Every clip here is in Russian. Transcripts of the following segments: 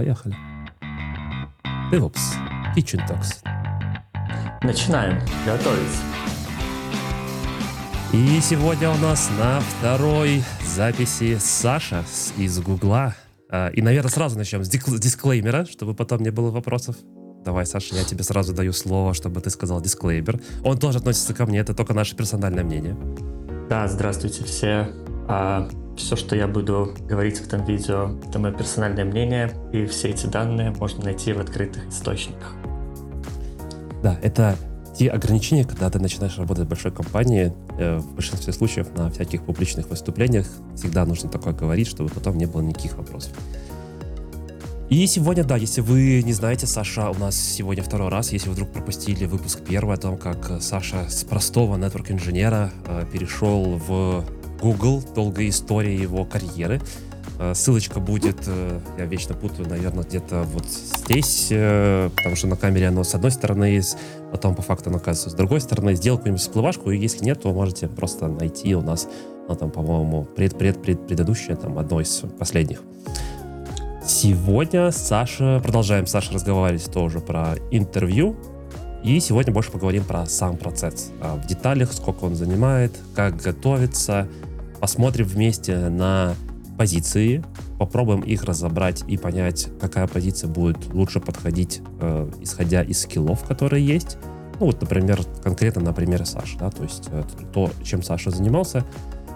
Поехали. DevOps. Kitchen Talks. Начинаем готовить. И сегодня у нас на второй записи Саша из Гугла. А, и, наверное, сразу начнем с дисклеймера, чтобы потом не было вопросов. Давай, Саша, я тебе сразу даю слово, чтобы ты сказал дисклеймер. Он тоже относится ко мне, это только наше персональное мнение. Да, здравствуйте все. А, все, что я буду говорить в этом видео, это мое персональное мнение, и все эти данные можно найти в открытых источниках. Да, это те ограничения, когда ты начинаешь работать в большой компании, э, в большинстве случаев на всяких публичных выступлениях всегда нужно такое говорить, чтобы потом не было никаких вопросов. И сегодня, да, если вы не знаете, Саша у нас сегодня второй раз, если вы вдруг пропустили выпуск первый о том, как Саша с простого нетворк-инженера э, перешел в Google, долгая история его карьеры. Э, ссылочка будет, э, я вечно путаю, наверное, где-то вот здесь, э, потому что на камере оно с одной стороны потом по факту оно оказывается с другой стороны. Сделал какую-нибудь всплывашку, и если нет, то можете просто найти у нас, ну, там, по-моему, пред, пред, пред, предыдущее, там, одно из последних. Сегодня Саша, продолжаем с Сашей разговаривать тоже про интервью. И сегодня больше поговорим про сам процесс. А, в деталях, сколько он занимает, как готовиться. Посмотрим вместе на позиции, попробуем их разобрать и понять, какая позиция будет лучше подходить, э, исходя из скиллов, которые есть. Ну вот, например, конкретно на примере Саши, да, то есть э, то, чем Саша занимался,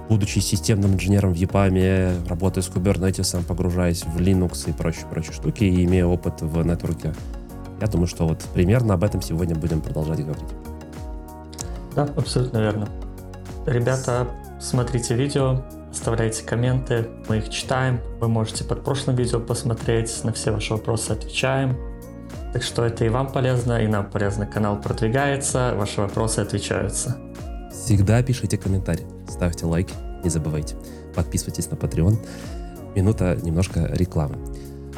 будучи системным инженером в EPAM, работая с Kubernetes, погружаясь в Linux и прочие-прочие штуки, и имея опыт в нетворке, я думаю, что вот примерно об этом сегодня будем продолжать говорить. Да, абсолютно верно. Ребята, смотрите видео, оставляйте комменты, мы их читаем. Вы можете под прошлым видео посмотреть, на все ваши вопросы отвечаем. Так что это и вам полезно, и нам полезно. Канал продвигается, ваши вопросы отвечаются. Всегда пишите комментарии, ставьте лайки, не забывайте. Подписывайтесь на Patreon. Минута немножко рекламы.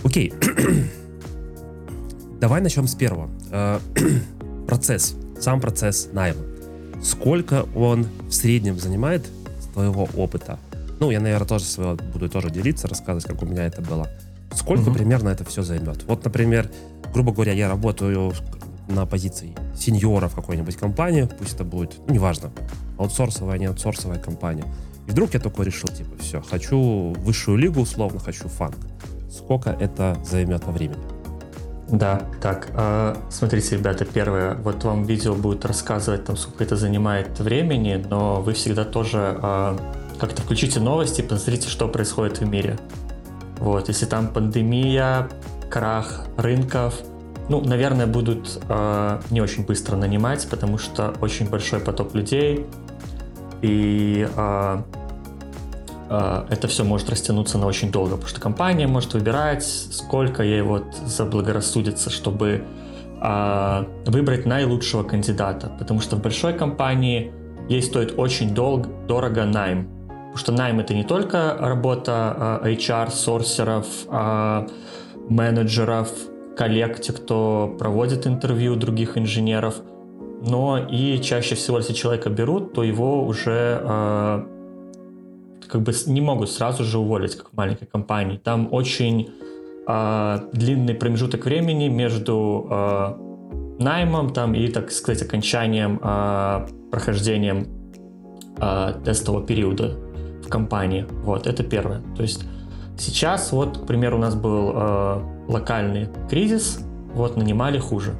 Окей. Давай начнем с первого. Э, процесс, сам процесс найма. Сколько он в среднем занимает твоего опыта? Ну, я, наверное, тоже своего буду тоже делиться, рассказывать, как у меня это было. Сколько угу. примерно это все займет? Вот, например, грубо говоря, я работаю на позиции сеньора в какой-нибудь компании, пусть это будет, ну, неважно, аутсорсовая, не аутсорсовая компания. И вдруг я такой решил, типа, все, хочу высшую лигу, условно, хочу фанк. Сколько это займет по времени? Да, так, э, смотрите, ребята, первое, вот вам видео будет рассказывать, там, сколько это занимает времени, но вы всегда тоже э, как-то включите новости, посмотрите, что происходит в мире. Вот, если там пандемия, крах рынков, ну, наверное, будут э, не очень быстро нанимать, потому что очень большой поток людей, и э, это все может растянуться на очень долго, потому что компания может выбирать, сколько ей вот заблагорассудится, чтобы э, выбрать наилучшего кандидата, потому что в большой компании ей стоит очень долго, дорого найм, потому что найм это не только работа HR, сорсеров, э, менеджеров, коллег, те, кто проводит интервью других инженеров, но и чаще всего, если человека берут, то его уже как бы не могут сразу же уволить, как в маленькой компании. Там очень э, длинный промежуток времени между э, наймом там, и, так сказать, окончанием, э, прохождением э, тестового периода в компании. Вот, это первое. То есть сейчас, вот, к примеру, у нас был э, локальный кризис, вот, нанимали хуже.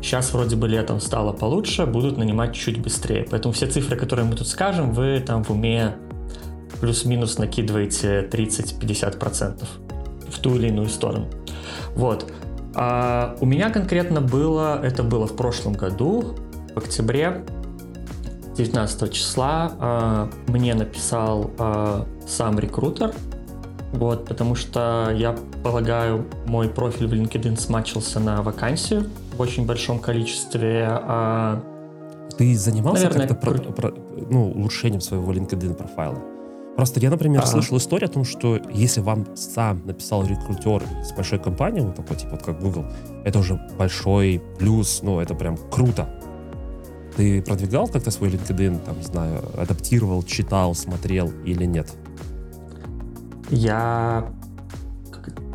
Сейчас вроде бы летом стало получше, будут нанимать чуть быстрее. Поэтому все цифры, которые мы тут скажем, вы там в уме плюс-минус накидываете 30-50% в ту или иную сторону. Вот. А у меня конкретно было, это было в прошлом году, в октябре, 19 числа, а, мне написал а, сам рекрутер, вот, потому что я полагаю, мой профиль в LinkedIn смачился на вакансию в очень большом количестве. А... Ты занимался Наверное, как-то про, про, ну, улучшением своего LinkedIn профайла? Просто я, например, ага. слышал историю о том, что если вам сам написал рекрутер с большой компании, вот такой типа вот как Google, это уже большой плюс, ну это прям круто. Ты продвигал как-то свой LinkedIn, там, не знаю, адаптировал, читал, смотрел или нет? Я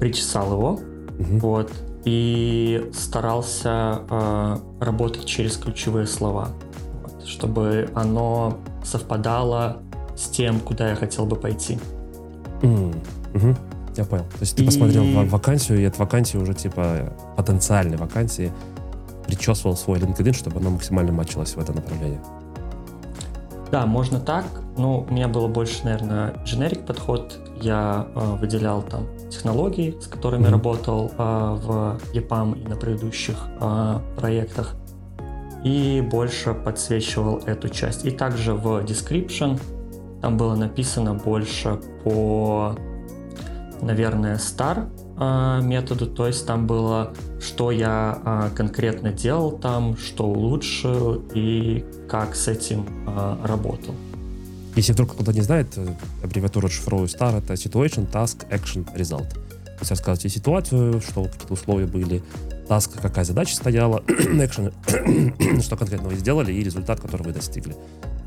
причесал его, Угу. Вот. И старался э, работать через ключевые слова, вот, чтобы оно совпадало с тем, куда я хотел бы пойти. Mm. Угу. Я понял. То есть ты и... посмотрел вакансию, и от вакансии уже типа потенциальной вакансии причесывал свой LinkedIn, чтобы оно максимально матчилось в это направление. Да, можно так. Ну, у меня было больше, наверное, generic подход. Я э, выделял там технологии, с которыми mm-hmm. работал э, в EPAM и на предыдущих э, проектах. И больше подсвечивал эту часть. И также в description там было написано больше по наверное, star а, методу, то есть там было, что я а, конкретно делал там, что улучшил и как с этим а, работал. Если вдруг кто-то не знает, э, аббревиатура шифровую STAR — это Situation, Task, Action, Result. То есть рассказывайте ситуацию, что какие-то условия были, task, какая задача стояла, action, что конкретно вы сделали, и результат, который вы достигли.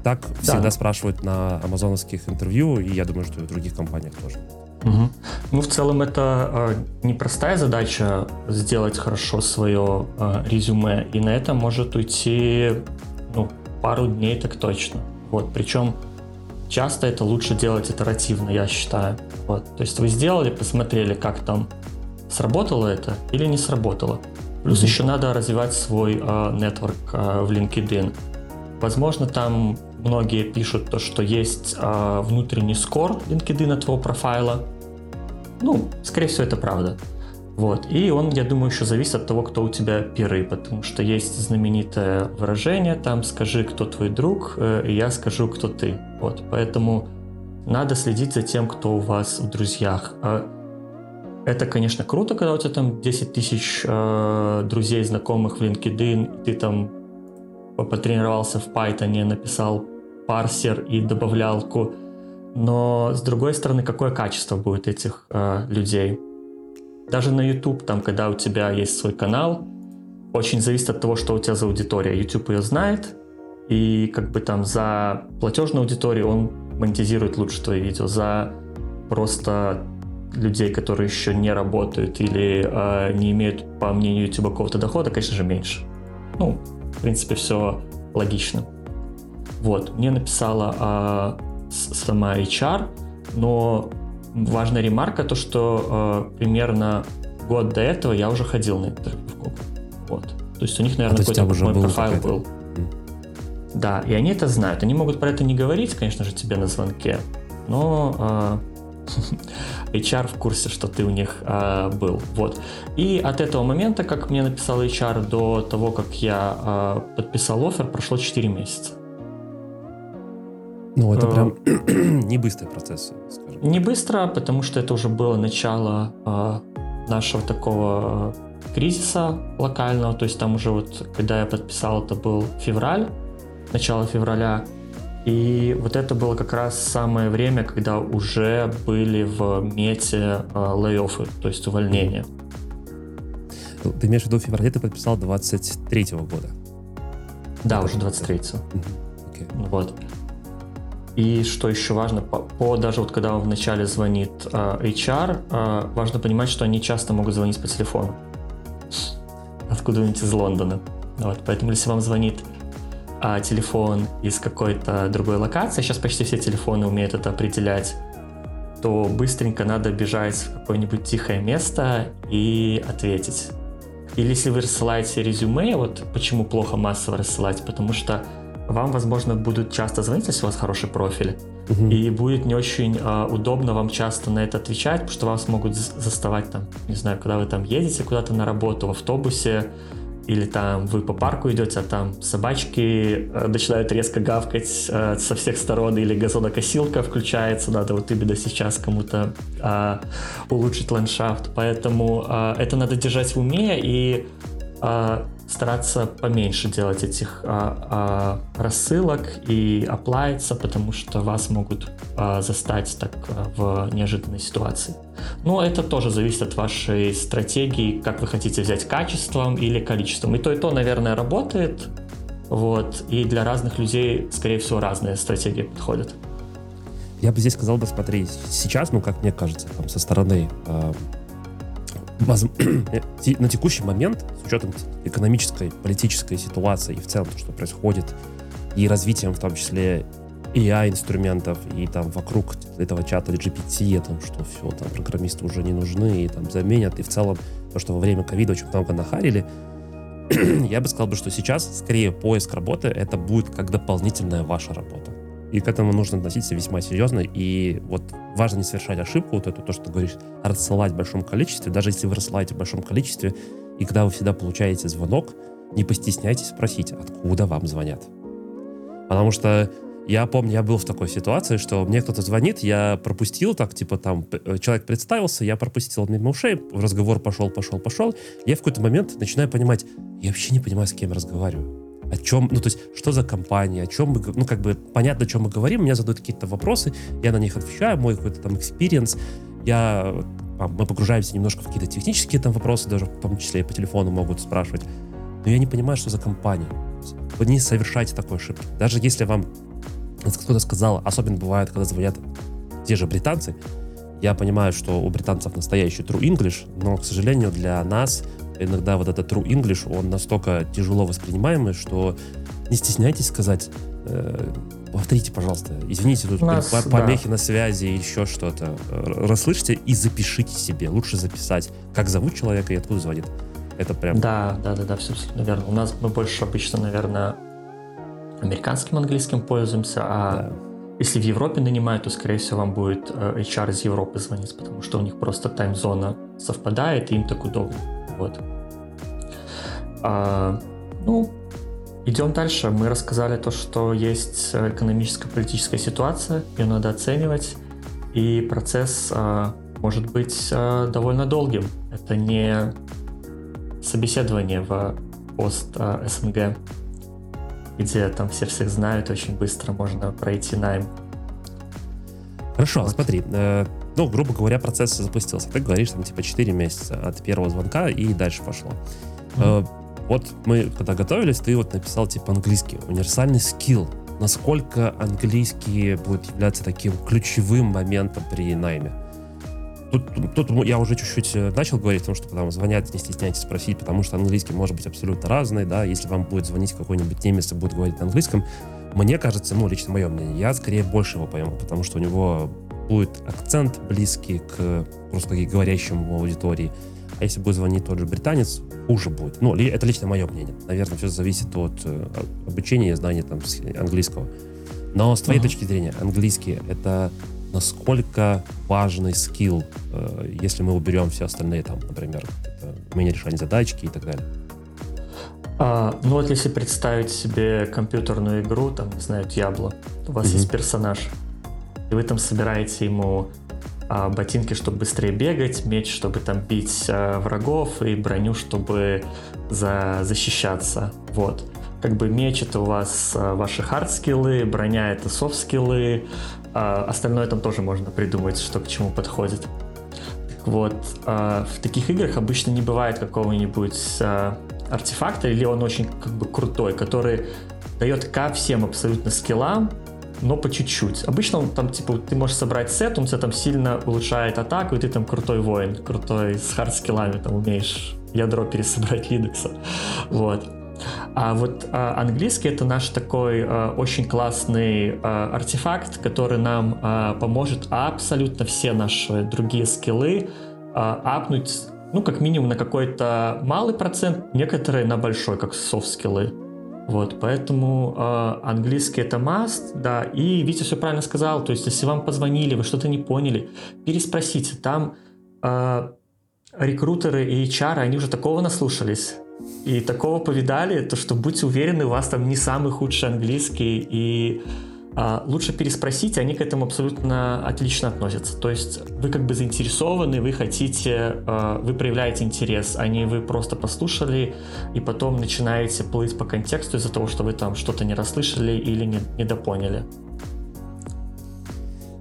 Так да. всегда спрашивают на амазоновских интервью, и я думаю, что и в других компаниях тоже. Угу. Ну, в целом, это э, непростая задача сделать хорошо свое э, резюме, и на это может уйти ну, пару дней так точно. Вот, причем часто это лучше делать итеративно, я считаю. Вот, то есть вы сделали, посмотрели, как там сработало это или не сработало. Плюс mm еще надо развивать свой нетворк э, э, в LinkedIn. Возможно, там многие пишут то, что есть э, внутренний скор LinkedIn твоего профайла, ну, скорее всего, это правда. Вот. И он, я думаю, еще зависит от того, кто у тебя пиры, потому что есть знаменитое выражение, там «скажи, кто твой друг», э, и я скажу, кто ты. Вот. Поэтому надо следить за тем, кто у вас в друзьях. А это, конечно, круто, когда у тебя там 10 тысяч э, друзей, знакомых в LinkedIn, и ты там потренировался в Python, написал парсер и добавлялку но с другой стороны, какое качество будет этих э, людей? Даже на YouTube, там, когда у тебя есть свой канал, очень зависит от того, что у тебя за аудитория. YouTube ее знает, и как бы там за платежную аудиторию он монетизирует лучше твои видео. За просто людей, которые еще не работают или э, не имеют, по мнению YouTube, какого-то дохода, конечно же, меньше. Ну, в принципе, все логично. Вот, мне написала сама HR, но важная ремарка то, что э, примерно год до этого я уже ходил на интервью в Google. Вот. То есть у них, наверное, а какой-то мой был профайл был. Mm. Да, и они это знают. Они могут про это не говорить, конечно же, тебе на звонке, но э, HR в курсе, что ты у них э, был. Вот. И от этого момента, как мне написал HR, до того, как я э, подписал офер, прошло 4 месяца. Ну, это прям не быстрый процесс, скажем. Не быстро, потому что это уже было начало э, нашего такого кризиса локального. То есть там уже вот, когда я подписал, это был февраль, начало февраля. И вот это было как раз самое время, когда уже были в мете э, лей-оффы, то есть увольнения. Ну, ты имеешь в виду в феврале ты подписал 23-го года? Да, уже 23-го. Угу. Okay. Вот. И что еще важно, по, по даже вот когда вначале звонит э, HR, э, важно понимать, что они часто могут звонить по телефону. Откуда-нибудь из Лондона. Вот, поэтому если вам звонит а, телефон из какой-то другой локации, сейчас почти все телефоны умеют это определять, то быстренько надо бежать в какое-нибудь тихое место и ответить. Или если вы рассылаете резюме, вот почему плохо массово рассылать, потому что вам, возможно, будут часто звонить, если у вас хороший профиль, угу. и будет не очень э, удобно вам часто на это отвечать, потому что вас могут заставать там, не знаю, когда вы там едете куда-то на работу в автобусе, или там вы по парку идете, а там собачки э, начинают резко гавкать э, со всех сторон, или газонокосилка включается, надо вот именно сейчас кому-то э, улучшить ландшафт. Поэтому э, это надо держать в уме и э, стараться поменьше делать этих а, а, рассылок и оплавиться, потому что вас могут а, застать так а, в неожиданной ситуации. Но это тоже зависит от вашей стратегии, как вы хотите взять качеством или количеством. И то, и то, наверное, работает. Вот. И для разных людей, скорее всего, разные стратегии подходят. Я бы здесь сказал бы, смотри, сейчас, ну, как мне кажется, там, со стороны э, на текущий момент, с учетом экономической, политической ситуации и в целом то, что происходит, и развитием в том числе AI-инструментов, и там вокруг этого чата GPT, о том, что все, там программисты уже не нужны, и там заменят, и в целом то, что во время ковида очень много нахарили, я бы сказал, бы, что сейчас скорее поиск работы это будет как дополнительная ваша работа. И к этому нужно относиться весьма серьезно. И вот важно не совершать ошибку, вот это то, что ты говоришь, рассылать в большом количестве. Даже если вы рассылаете в большом количестве, и когда вы всегда получаете звонок, не постесняйтесь спросить, откуда вам звонят. Потому что я помню, я был в такой ситуации, что мне кто-то звонит, я пропустил так, типа там, э, человек представился, я пропустил мимо ушей, разговор пошел, пошел, пошел. Я в какой-то момент начинаю понимать, я вообще не понимаю, с кем разговариваю. О чем, ну, то есть, что за компания, о чем мы, ну, как бы, понятно, о чем мы говорим, меня задают какие-то вопросы, я на них отвечаю, мой какой-то там experience, я, мы погружаемся немножко в какие-то технические там вопросы, даже в том числе и по телефону могут спрашивать, но я не понимаю, что за компания. Вы не совершайте такой ошибки. Даже если вам кто-то сказал, особенно бывает, когда звонят те же британцы, я понимаю, что у британцев настоящий true English, но, к сожалению, для нас иногда вот этот true English, он настолько тяжело воспринимаемый, что не стесняйтесь сказать, э, повторите, пожалуйста, извините, тут нас, помехи да. на связи, еще что-то. Расслышьте и запишите себе. Лучше записать, как зовут человека и откуда звонит. Это прям... Да, да, да, да, все наверное. У нас мы больше обычно, наверное, американским английским пользуемся, а да. если в Европе нанимают, то, скорее всего, вам будет э, HR из Европы звонить, потому что у них просто тайм-зона совпадает, и им так удобно. Вот. А, ну, идем дальше. Мы рассказали то, что есть экономическая политическая ситуация, ее надо оценивать, и процесс а, может быть а, довольно долгим. Это не собеседование в пост а, СНГ где там все всех знают, очень быстро можно пройти найм. Хорошо, вот. смотри, э, ну, грубо говоря, процесс запустился. Ты говоришь, там, типа, 4 месяца от первого звонка и дальше пошло. Mm-hmm. Вот мы, когда готовились, ты вот написал, типа, английский, универсальный скилл. Насколько английский будет являться таким ключевым моментом при найме? Тут, тут я уже чуть-чуть э, начал говорить о том, что вам звонят, не стесняйтесь спросить, потому что английский может быть абсолютно разный, да, если вам будет звонить какой-нибудь немец и будет говорить на английском, мне кажется, ну, лично мое мнение, я скорее больше его пойму, потому что у него будет акцент близкий к русскоговорящему аудитории, а если будет звонить тот же британец, хуже будет. Ну, это лично мое мнение. Наверное, все зависит от э, обучения и знания там английского. Но с твоей uh-huh. точки зрения, английский — это насколько важный скилл, э, если мы уберем все остальные, там, например, умение решать задачки и так далее. А, ну вот если представить себе компьютерную игру, там, не знаю, Diablo, у вас mm-hmm. есть персонаж, и вы там собираете ему а, ботинки, чтобы быстрее бегать, меч, чтобы там бить а, врагов, и броню, чтобы за, защищаться. Вот. Как бы меч это у вас а, ваши хард-скиллы, броня это софт-скиллы, а остальное там тоже можно придумать, что к чему подходит. Так вот, а, в таких играх обычно не бывает какого-нибудь а, артефакта, или он очень как бы крутой, который дает ко всем абсолютно скиллам, но по чуть-чуть. Обычно там, типа, ты можешь собрать сет, он тебя там сильно улучшает атаку, и ты там крутой воин, крутой с хард-скиллами, там умеешь ядро пересобрать Линукса. Вот. А вот а, английский это наш такой а, очень классный а, артефакт, который нам а, поможет абсолютно все наши другие скиллы а, апнуть, ну, как минимум на какой-то малый процент, некоторые на большой, как софт-скиллы. Вот, поэтому э, английский это must, да, и Витя все правильно сказал, то есть если вам позвонили, вы что-то не поняли, переспросите, там э, рекрутеры и HR, они уже такого наслушались, и такого повидали, то что будьте уверены, у вас там не самый худший английский, и лучше переспросить, они к этому абсолютно отлично относятся. То есть вы как бы заинтересованы, вы хотите, а, вы проявляете интерес, а не вы просто послушали и потом начинаете плыть по контексту из-за того, что вы там что-то не расслышали или не, недопоняли.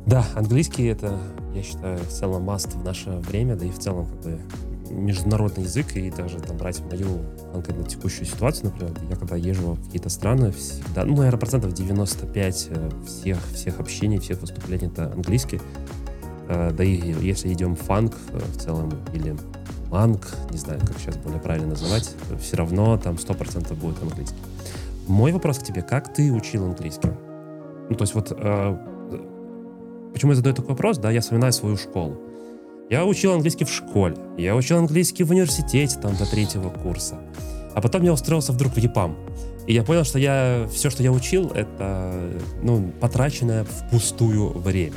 Да, английский это, я считаю, в целом маст в наше время, да и в целом как бы международный язык и даже там брать мою конкретно текущую ситуацию, например, я когда езжу в какие-то страны, всегда, ну, наверное, процентов 95 э, всех, всех общений, всех выступлений это английский. Э, да и если идем фанк э, в целом или манг, не знаю, как сейчас более правильно называть, все равно там 100% будет английский. Мой вопрос к тебе, как ты учил английский? Ну, то есть вот, почему я задаю такой вопрос, да, я вспоминаю свою школу. Я учил английский в школе, я учил английский в университете, там, до третьего курса. А потом я устроился вдруг в ЕПАМ. И я понял, что я все, что я учил, это ну, потраченное впустую время.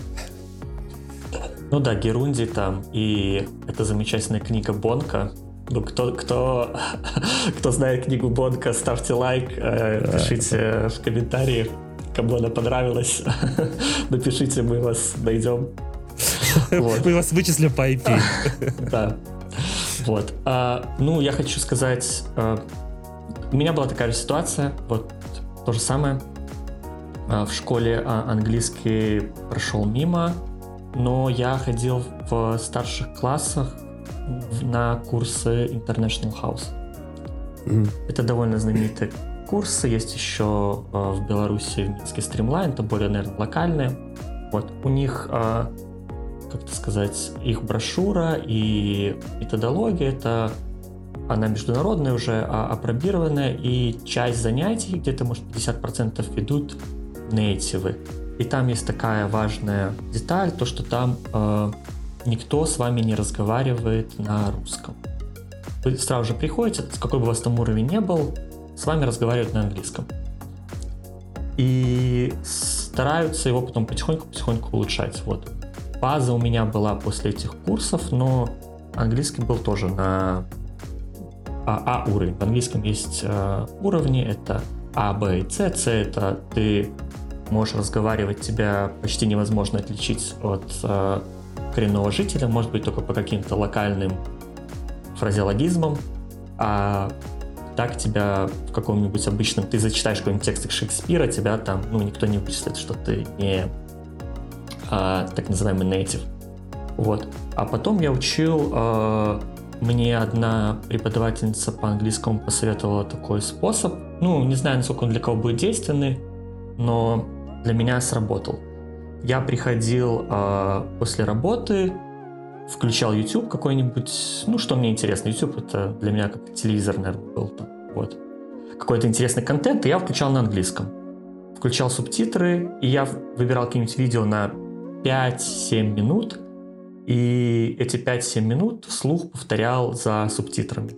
Ну да, Герунди там, и это замечательная книга Бонка. Ну, кто, кто, кто знает книгу Бонка, ставьте лайк, э, пишите в комментариях, кому она понравилась. Напишите, мы вас найдем. Вот. Мы вас вычислим по IP. Да. Вот. А, ну, я хочу сказать, а, у меня была такая же ситуация, вот то же самое. А, в школе английский прошел мимо, но я ходил в старших классах на курсы International House. Это довольно знаменитые курсы. Есть еще в Беларуси в Минске Streamline, это более, наверное, локальные. Вот. У них, как это сказать, их брошюра и методология это она международная уже, а апробированная, и часть занятий, где-то, может, 50% ведут нейтивы. И там есть такая важная деталь, то что там э, никто с вами не разговаривает на русском. Вы сразу же приходите, с какой бы у вас там уровень не был, с вами разговаривают на английском. И стараются его потом потихоньку-потихоньку улучшать. Вот. База у меня была после этих курсов, но английский был тоже на А, а уровень. В английском есть э, уровни, это А, Б и С. С это ты можешь разговаривать, тебя почти невозможно отличить от э, коренного жителя, может быть, только по каким-то локальным фразеологизмам, а так тебя в каком-нибудь обычном, ты зачитаешь какой-нибудь текст Шекспира, тебя там, ну, никто не вычислит, что ты не а, так называемый native. Вот. А потом я учил, а, мне одна преподавательница по английскому посоветовала такой способ. Ну, не знаю, насколько он для кого будет действенный, но для меня сработал. Я приходил э, после работы, включал YouTube какой-нибудь, ну, что мне интересно. YouTube это для меня как телевизор, наверное, был там, вот. Какой-то интересный контент, и я включал на английском. Включал субтитры, и я выбирал какие-нибудь видео на 5-7 минут, и эти 5-7 минут слух повторял за субтитрами.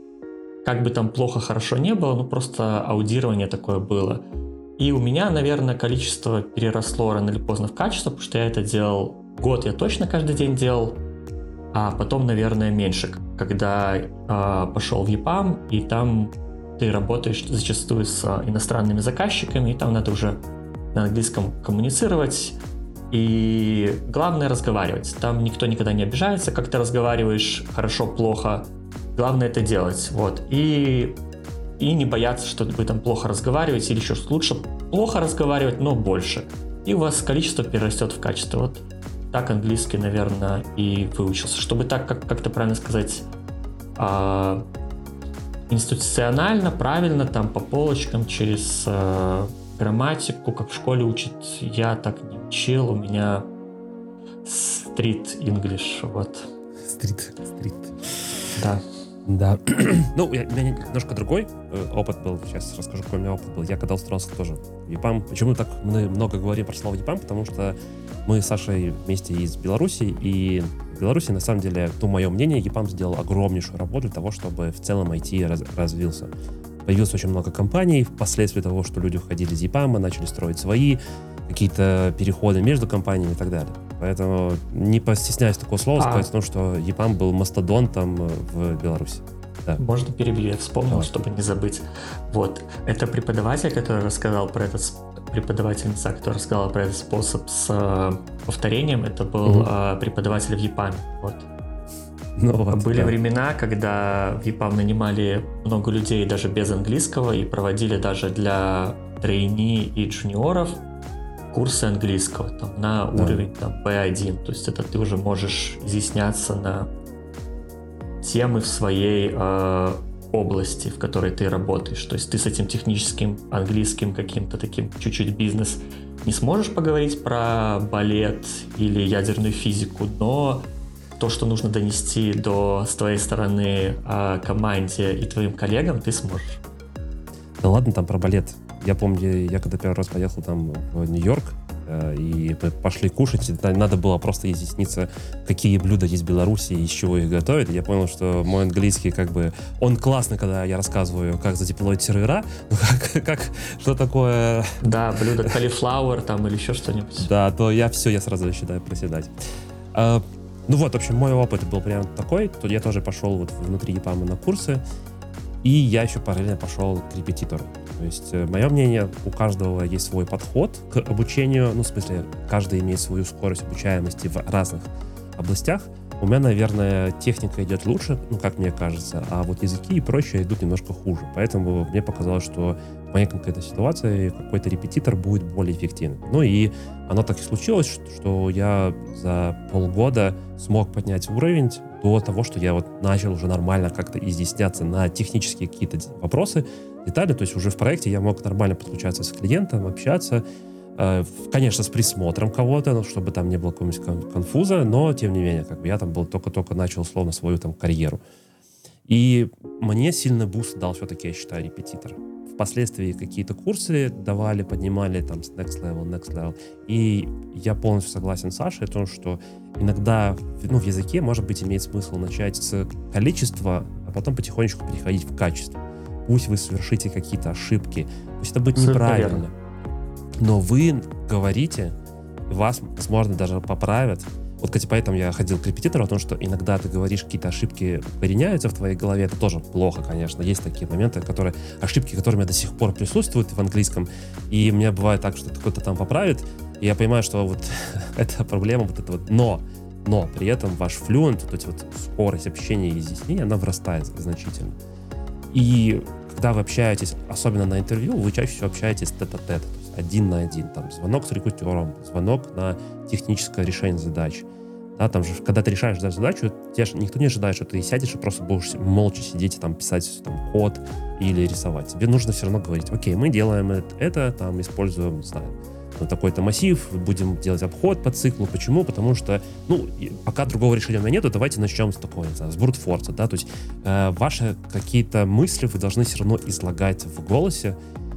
Как бы там плохо, хорошо не было, ну просто аудирование такое было. И у меня, наверное, количество переросло рано или поздно в качество, потому что я это делал год, я точно каждый день делал, а потом, наверное, меньше, когда э, пошел в EPAM, и там ты работаешь зачастую с иностранными заказчиками, и там надо уже на английском коммуницировать, и главное разговаривать. Там никто никогда не обижается, как ты разговариваешь, хорошо, плохо. Главное это делать. Вот. И и не бояться, что вы там плохо разговариваете, или еще лучше плохо разговаривать, но больше. И у вас количество перерастет в качество. Вот так английский, наверное, и выучился. Чтобы так, как, как то правильно сказать, а, институционально, правильно, там по полочкам, через а, грамматику, как в школе учат, я так не учил, у меня стрит English, вот. Стрит, стрит. Да. Да. ну, у меня немножко другой э, опыт был. Сейчас расскажу, какой у меня опыт был. Я когда устроился тоже в ЕПАМ. Почему так мы много говорим про слово ЕПАМ? Потому что мы с Сашей вместе из Беларуси, и в Беларуси, на самом деле, то мое мнение, ЕПАМ сделал огромнейшую работу для того, чтобы в целом IT раз, развился. Появилось очень много компаний, впоследствии того, что люди уходили из ЕПАМа, начали строить свои, какие-то переходы между компаниями и так далее. Поэтому не постесняюсь такого слова а. сказать, ну, что ЕПАМ был мастодонтом э, в Беларуси. Да. Можно перебью, я вспомнил, Давай. чтобы не забыть. Вот, это преподаватель, который рассказал про этот преподавательница, которая рассказала про этот способ с э, повторением, это был угу. э, преподаватель в ЕПАМе. Вот. Ну, вот, Были да. времена, когда в ЕПАМ нанимали много людей даже без английского и проводили даже для трейни и джуниоров курсы английского там, на да. уровень там, B1. То есть это ты уже можешь изъясняться на темы в своей э, области, в которой ты работаешь. То есть ты с этим техническим английским каким-то таким чуть-чуть бизнес не сможешь поговорить про балет или ядерную физику, но то, что нужно донести до с твоей стороны а, команде и твоим коллегам, ты сможешь. Да ладно там про балет. Я помню, я когда первый раз поехал там в Нью-Йорк, э, и мы пошли кушать, надо было просто изъясниться, какие блюда есть в Беларуси и из чего их готовят. И я понял, что мой английский как бы... Он классный, когда я рассказываю, как задеплоить сервера, но как, как, что такое... Да, блюдо cauliflower там или еще что-нибудь. Да, то я все, я сразу начинаю проседать. Ну вот, в общем, мой опыт был прям такой. То я тоже пошел вот внутри ЕПАМа на курсы, и я еще параллельно пошел к репетитору. То есть, э, мое мнение, у каждого есть свой подход к обучению. Ну, в смысле, каждый имеет свою скорость обучаемости в разных областях. У меня, наверное, техника идет лучше, ну, как мне кажется, а вот языки и прочее идут немножко хуже. Поэтому мне показалось, что моей конкретной ситуации какой-то репетитор будет более эффективным. Ну и оно так и случилось, что я за полгода смог поднять уровень до того, что я вот начал уже нормально как-то изъясняться на технические какие-то вопросы, детали. То есть уже в проекте я мог нормально подключаться с клиентом, общаться, Э, конечно, с присмотром кого-то, ну, чтобы там не было какого-нибудь конфуза, но, тем не менее, как бы я там был только-только начал, условно, свою там карьеру. И мне сильно буст дал все-таки, я считаю, репетитор. Впоследствии какие-то курсы давали, поднимали там с next level, next level. И я полностью согласен с Сашей о том, что иногда ну, в языке, может быть, имеет смысл начать с количества, а потом потихонечку переходить в качество. Пусть вы совершите какие-то ошибки, пусть это будет неправильно. Но вы говорите, вас, возможно, даже поправят. Вот, кстати, поэтому я ходил к репетитору о том, что иногда ты говоришь, какие-то ошибки укореняются в твоей голове. Это тоже плохо, конечно. Есть такие моменты, которые, ошибки, которые у меня до сих пор присутствуют в английском. И мне бывает так, что кто-то там поправит, и я понимаю, что вот это проблема, вот это вот. Но, но при этом ваш флюент, вот эти вот скорость общения и изъяснения, она вырастает значительно. И когда вы общаетесь, особенно на интервью, вы чаще всего общаетесь тет-а-тет. -тет один на один. Там звонок с рекрутером, звонок на техническое решение задач. Да, там же, когда ты решаешь задачу, тебе же никто не ожидает, что ты сядешь и просто будешь молча сидеть и там писать там, код или рисовать. Тебе нужно все равно говорить, окей, мы делаем это, это там используем, не знаю, вот такой-то массив, будем делать обход по циклу. Почему? Потому что, ну, пока другого решения у меня нету, давайте начнем с такого, не знаю, с брутфорса, да, то есть э, ваши какие-то мысли вы должны все равно излагать в голосе,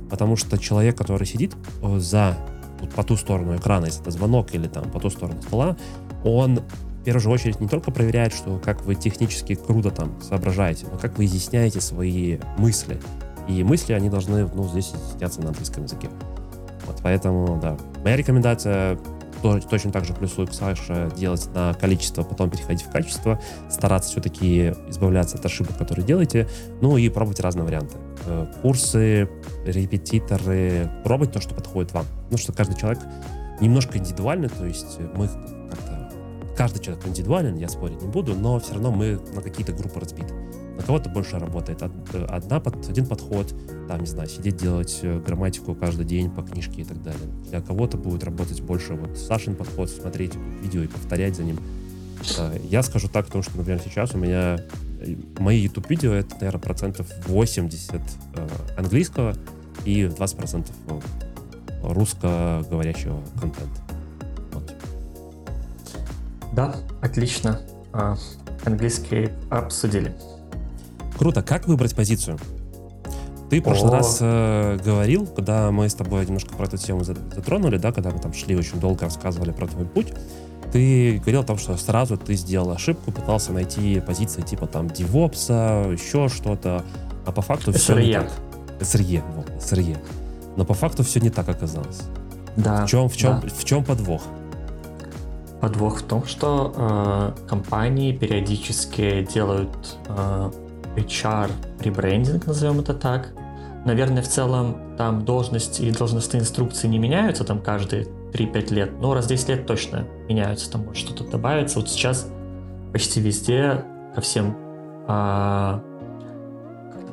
Потому что человек, который сидит э, за по ту сторону экрана, если это звонок или там по ту сторону стола, он в первую очередь не только проверяет, что как вы технически круто там соображаете, но как вы изъясняете свои мысли. И мысли, они должны, ну, здесь изъясняться на английском языке. Вот поэтому, да. Моя рекомендация точно так же плюсую к Саше делать на количество, потом переходить в качество, стараться все-таки избавляться от ошибок, которые делаете, ну и пробовать разные варианты. Э, курсы, репетиторы, пробовать то, что подходит вам. Ну, что каждый человек немножко индивидуальный, то есть мы как-то... Каждый человек индивидуален, я спорить не буду, но все равно мы на какие-то группы разбиты. На кого-то больше работает одна, один подход, там, не знаю, сидеть делать э, грамматику каждый день по книжке и так далее. Для кого-то будет работать больше вот Сашин подход, смотреть видео и повторять за ним. Э, я скажу так, потому что, например, сейчас у меня мои YouTube-видео это, наверное, процентов 80 э, английского и 20 процентов э, русскоговорящего контента. Вот. Да, отлично. А, английский обсудили. Круто. Как выбрать позицию? Ты в прошлый О. раз э, говорил, когда мы с тобой немножко про эту тему затронули, да, когда мы там шли очень долго, рассказывали про твой путь, ты говорил о том, что сразу ты сделал ошибку, пытался найти позиции типа там DevOps, еще что-то, а по факту SRE. все не так. SRE, вот, SRE. Но по факту все не так оказалось. Да. В чем, в чем, да. в чем подвох? Подвох в том, что э, компании периодически делают э, HR ребрендинг, назовем это так. Наверное, в целом там должности и должностные инструкции не меняются там каждые 3-5 лет, но раз 10 лет точно меняются, там может что-то добавиться. Вот сейчас почти везде ко всем а,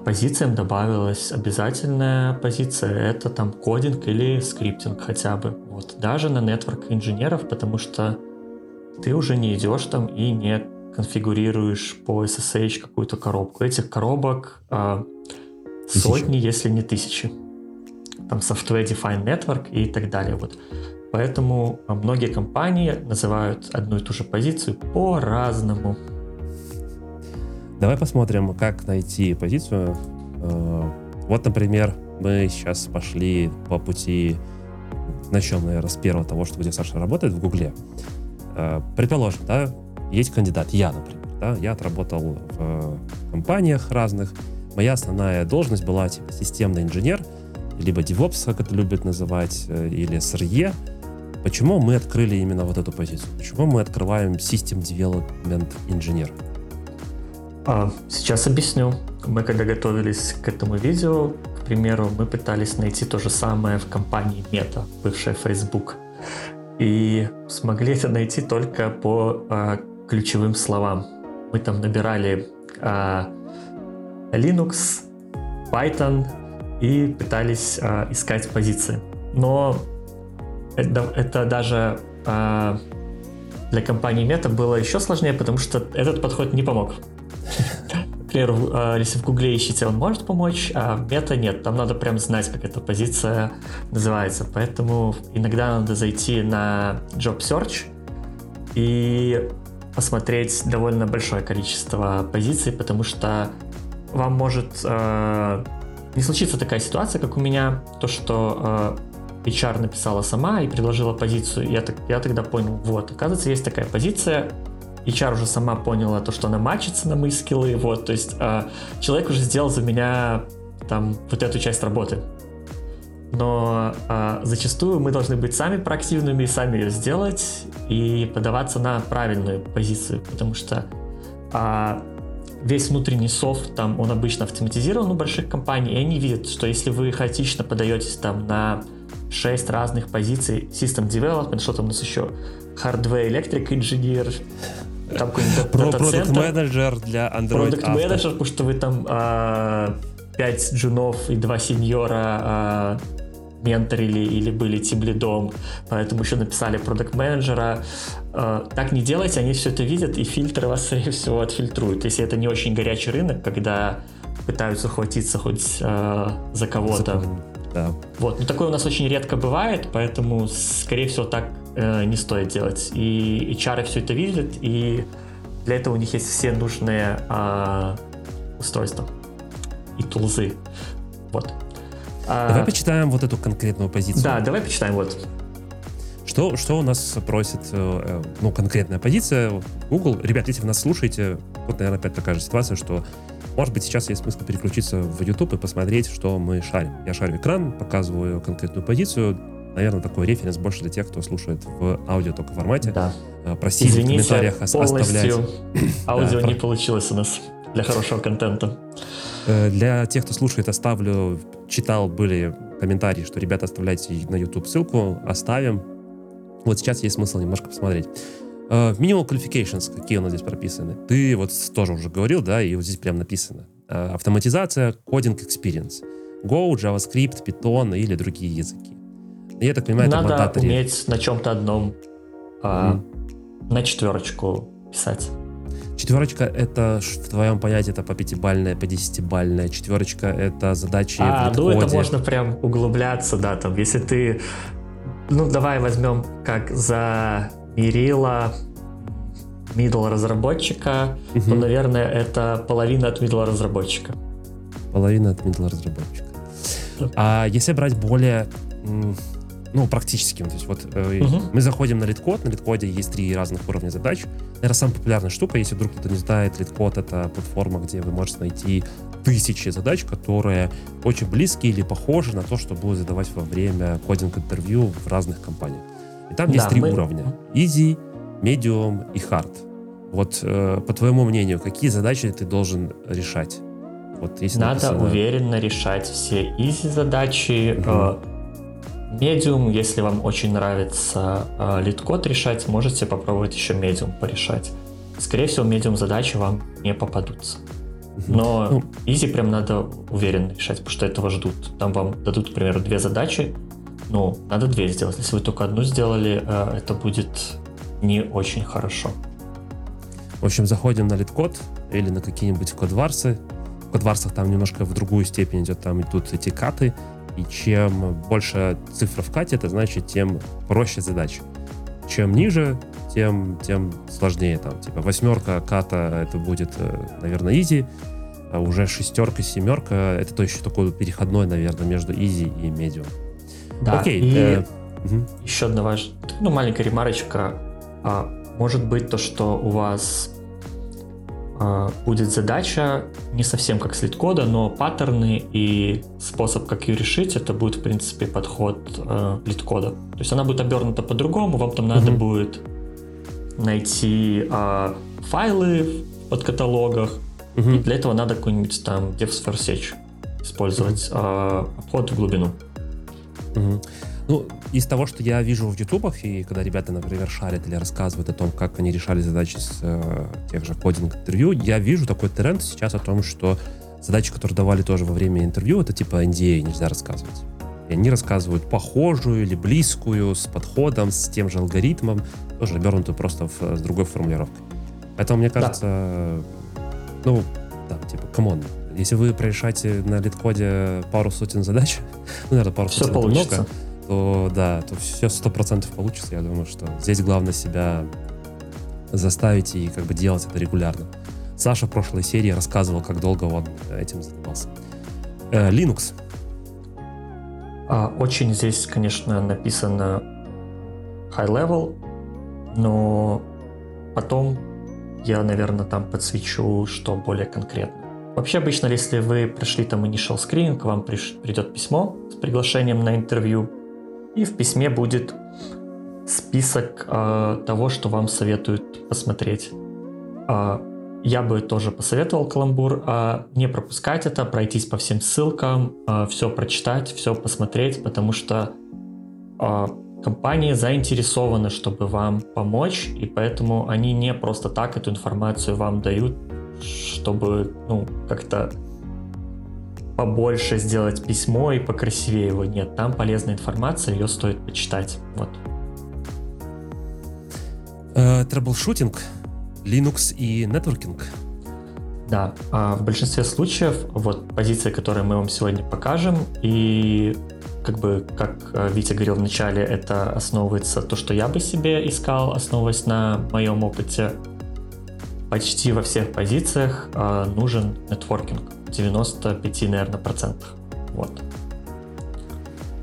позициям добавилась обязательная позиция, это там кодинг или скриптинг хотя бы. Вот даже на network инженеров, потому что ты уже не идешь там и не конфигурируешь по SSH какую-то коробку. Этих коробок а, сотни, если не тысячи. Там Software Defined Network и так далее. Вот Поэтому многие компании называют одну и ту же позицию по-разному. Давай посмотрим, как найти позицию. Э, вот, например, мы сейчас пошли по пути, начнем, наверное, с первого того, что где Саша работает в Гугле. Э, предположим, да, есть кандидат, я, например, да, я отработал в компаниях разных, моя основная должность была типа системный инженер, либо DevOps, как это любят называть, э, или SRE. Почему мы открыли именно вот эту позицию? Почему мы открываем System Development Engineer? А, сейчас объясню. Мы когда готовились к этому видео, к примеру, мы пытались найти то же самое в компании Meta, бывшая Facebook. И смогли это найти только по а, ключевым словам. Мы там набирали а, Linux, Python и пытались а, искать позиции. Но это, это даже а, для компании Meta было еще сложнее, потому что этот подход не помог. Например, если в Гугле ищете, он может помочь, а в Мета нет. Там надо прям знать, как эта позиция называется. Поэтому иногда надо зайти на Job Search и посмотреть довольно большое количество позиций, потому что вам может э, не случиться такая ситуация, как у меня, то, что э, HR написала сама и предложила позицию, я, так, я тогда понял, вот, оказывается, есть такая позиция, HR уже сама поняла то, что она мачится на мои скиллы, вот, то есть э, человек уже сделал за меня там вот эту часть работы. Но э, зачастую мы должны быть сами проактивными, сами ее сделать и подаваться на правильную позицию, потому что э, весь внутренний софт, там он обычно автоматизирован у больших компаний, и они видят, что если вы хаотично подаетесь там на 6 разных позиций System Development, что там у нас еще, Hardware Electric Engineer, там какой-нибудь Product Manager для Android Product Manager, потому что вы там а, 5 джунов и 2 сеньора а, менторили или были тимлидом, поэтому еще написали продукт менеджера. Э, так не делайте, они все это видят, и фильтры вас, скорее всего, отфильтруют. Если это не очень горячий рынок, когда пытаются хватиться хоть э, за кого-то. Да. Вот, но такое у нас очень редко бывает, поэтому, скорее всего, так э, не стоит делать. И HR все это видят, и для этого у них есть все нужные э, устройства и тулзы. Вот. А, давай почитаем вот эту конкретную позицию. Да, давай почитаем вот. Что, что у нас просит, э, э, ну, конкретная позиция Google? Ребят, если вы нас слушаете, вот, наверное, опять такая же ситуация, что, может быть, сейчас есть смысл переключиться в YouTube и посмотреть, что мы шарим. Я шарю экран, показываю конкретную позицию, наверное, такой референс больше для тех, кто слушает в аудио только формате. Да. Э, Простите Извините, в комментариях оставлять. Аудио да, не получилось у нас для хорошего контента. Для тех, кто слушает, оставлю, читал, были комментарии, что, ребята, оставляйте на YouTube ссылку, оставим. Вот сейчас есть смысл немножко посмотреть. Uh, minimal qualifications, какие у нас здесь прописаны? Ты вот тоже уже говорил, да, и вот здесь прям написано. Uh, автоматизация, кодинг experience. Go, JavaScript, Python или другие языки. Я так понимаю, Надо это уметь на чем-то одном mm. на четверочку писать. Четверочка — это в твоем понятии это по пятибальная, по десятибальная. Четверочка — это задачи А, ну это можно прям углубляться, да, там, если ты... Ну, давай возьмем как за мерила middle разработчика, угу. то, наверное, это половина от middle разработчика. Половина от middle разработчика. А если брать более ну, практическим. То есть вот э, угу. мы заходим на литкод, на литкоде есть три разных уровня задач. Это самая популярная штука, если вдруг кто-то не знает, литкод — это платформа, где вы можете найти тысячи задач, которые очень близкие или похожи на то, что будут задавать во время coding-интервью в разных компаниях. И там да, есть три мы... уровня. Easy, Medium и Hard. Вот э, по твоему мнению, какие задачи ты должен решать? Вот если Надо написано... уверенно решать все easy задачи, угу. э, Medium, если вам очень нравится э, LeetCode решать, можете попробовать еще Medium порешать. Скорее всего, Medium задачи вам не попадутся. Но ну, Easy прям надо уверенно решать, потому что этого ждут. Там вам дадут, к примеру, две задачи, ну, надо две сделать. Если вы только одну сделали, э, это будет не очень хорошо. В общем, заходим на LeetCode или на какие-нибудь кодварсы. В кодварсах там немножко в другую степень идет, там идут эти каты, И чем больше цифра в кате, это значит, тем проще задача. Чем ниже, тем, тем сложнее. Там, типа восьмерка ката это будет, э, наверное, easy, а уже шестерка, семерка это то еще такой переходной, наверное, между easy и medium. Да, Окей. И э, угу. еще одна важная, ну, маленькая ремарочка. А, может быть то, что у вас будет задача не совсем как с LeetCode а, но паттерны и способ, как ее решить, это будет, в принципе, подход э, LeetCode а. То есть она будет обернута по-другому, вам там надо mm-hmm. будет найти э, файлы под каталогах, mm-hmm. и для этого надо какой-нибудь там devs for search использовать, mm-hmm. э, обход в глубину. Mm-hmm. Ну, из того, что я вижу в ютубах, и когда ребята, например, шарят или рассказывают о том, как они решали задачи с э, тех же кодинг-интервью, я вижу такой тренд сейчас о том, что задачи, которые давали тоже во время интервью, это типа NDA, нельзя рассказывать. И они рассказывают похожую или близкую, с подходом, с тем же алгоритмом, тоже обернутую просто в, с другой формулировкой. Поэтому, мне кажется, да. ну, да, типа, come on, если вы прорешаете на LeetCode пару сотен задач, ну, наверное, пару Все сотен получится. много, то да, то все сто процентов получится. Я думаю, что здесь главное себя заставить и как бы делать это регулярно. Саша в прошлой серии рассказывал, как долго он этим занимался. Э, Linux. А, очень здесь, конечно, написано high level, но потом я, наверное, там подсвечу, что более конкретно. Вообще обычно, если вы прошли там initial screening, вам приш, придет письмо с приглашением на интервью, и в письме будет список э, того, что вам советуют посмотреть. Э, я бы тоже посоветовал каламбур э, не пропускать это, пройтись по всем ссылкам, э, все прочитать, все посмотреть, потому что э, компании заинтересованы, чтобы вам помочь, и поэтому они не просто так эту информацию вам дают, чтобы ну как-то побольше сделать письмо и покрасивее его. Нет, там полезная информация, ее стоит почитать. Вот. Э, troubleshooting, Linux и networking. Да, а в большинстве случаев вот позиции, которые мы вам сегодня покажем, и как бы, как э, Витя говорил в начале, это основывается то, что я бы себе искал, основываясь на моем опыте. Почти во всех позициях э, нужен networking. 95, наверное, процентах. Вот.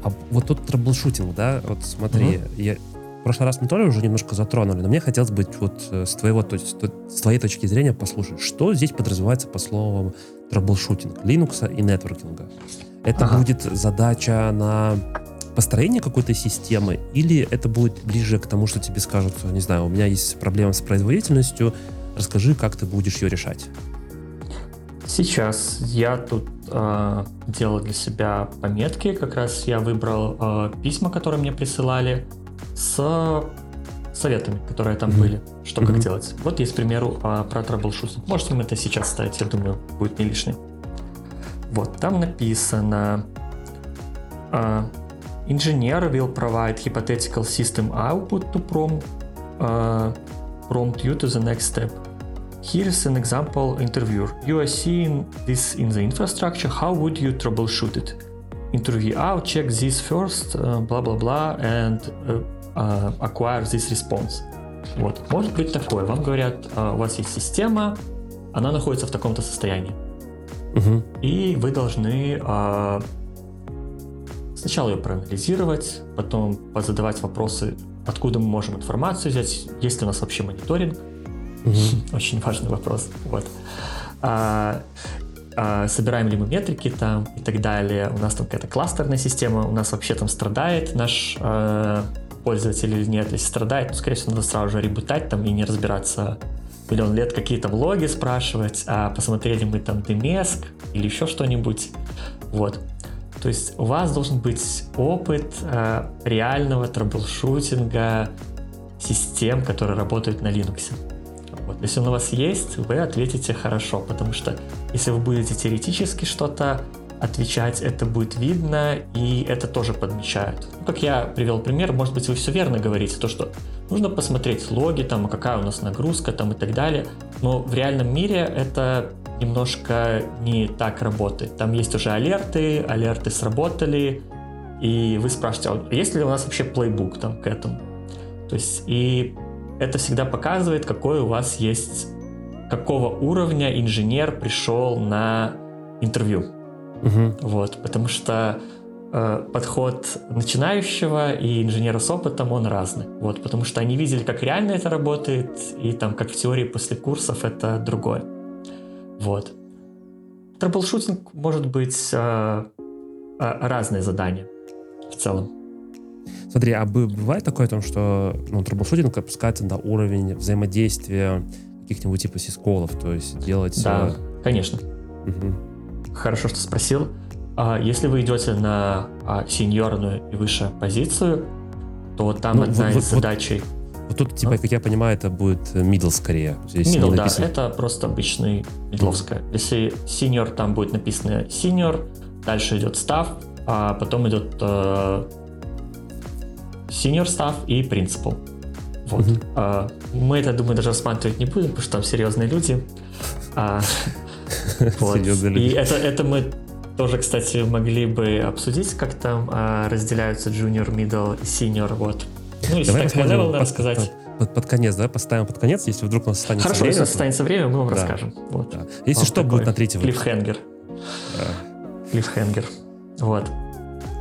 А вот тут troubleshooting, да, вот смотри, mm-hmm. я в прошлый раз мы тоже уже немножко затронули, но мне хотелось бы вот э, с твоего, то есть, с твоей точки зрения послушать, что здесь подразумевается по словам troubleshooting, Linux и networking а. Это ага. будет задача на построение какой-то системы, или это будет ближе к тому, что тебе скажут, не знаю, у меня есть проблема с производительностью, расскажи, как ты будешь ее решать. Сейчас я тут э, делал для себя пометки. Как раз я выбрал э, письма, которые мне присылали, с советами, которые там mm-hmm. были, что mm-hmm. как делать. Вот есть, к примеру, э, про troubleshooting. Можете им это сейчас ставить, я думаю, будет не лишним. Вот, там написано... Uh, engineer will provide hypothetical system output to prompt, uh, prompt you to the next step. Here's an example interviewer. You are seeing this in the infrastructure. How would you troubleshoot it? Interview out, check this first, uh, blah blah blah, and uh, uh, acquire this response. Вот, может быть такое. Вам говорят, uh, у вас есть система, она находится в таком-то состоянии. Uh-huh. И вы должны uh, сначала ее проанализировать, потом позадавать вопросы, откуда мы можем информацию взять, есть ли у нас вообще мониторинг, Очень важный вопрос. Вот. А, а, собираем ли мы метрики там и так далее. У нас там какая-то кластерная система, у нас вообще там страдает наш а, пользователь или нет. Если страдает, то, скорее всего, надо сразу же ребутать там и не разбираться миллион лет какие-то в логи спрашивать, а посмотрели мы там dmesg или еще что-нибудь. Вот. То есть у вас должен быть опыт э, реального troubleshooting а систем, которые работают на Linux. Если он у вас есть, вы ответите хорошо, потому что если вы будете теоретически что-то отвечать, это будет видно, и это тоже подмечают. Ну, как я привел пример, может быть, вы все верно говорите, то, что нужно посмотреть логи, там, какая у нас нагрузка там, и так далее, но в реальном мире это немножко не так работает. Там есть уже алерты, алерты сработали, и вы спрашиваете, а есть ли у нас вообще плейбук там к этому? То есть, и это всегда показывает, какой у вас есть, какого уровня инженер пришел на интервью. Угу. Вот, потому что э, подход начинающего и инженера с опытом, он разный. Вот, потому что они видели, как реально это работает, и там, как в теории после курсов, это другое. Вот. Troubleshooting может быть э, э, разные задания в целом. Смотри, а бывает такое, том, что ну, troubleshooting опускается на уровень взаимодействия каких-нибудь типа syscall ов, то есть делать... Да, э... конечно. Угу. Хорошо, что спросил. А если вы идете на а, сеньорную и выше позицию, то там ну, одна вот, из вот, задач... Вот тут, типа, ну? как я понимаю, это будет middle скорее. Здесь middle, да, это просто обычный мидловская. Mm. Если senior, там будет написано senior, дальше идет staff, а потом идет э, senior staff и principal. Вот. Mm-hmm. А, мы это, думаю, даже рассматривать не будем, потому что там серьезные люди. А, вот. И это, это мы тоже, кстати, могли бы обсудить, как там а, разделяются junior, middle и senior. Вот. Ну, если Давай так high level, сказать. Под, под конец, да, поставим под конец, если вдруг у нас останется Хорошо, время. если останется время, мы вам да. расскажем. Вот. Да. Если вот что, будет на третьем Клиффхенгер. Клиффхенгер. Вот.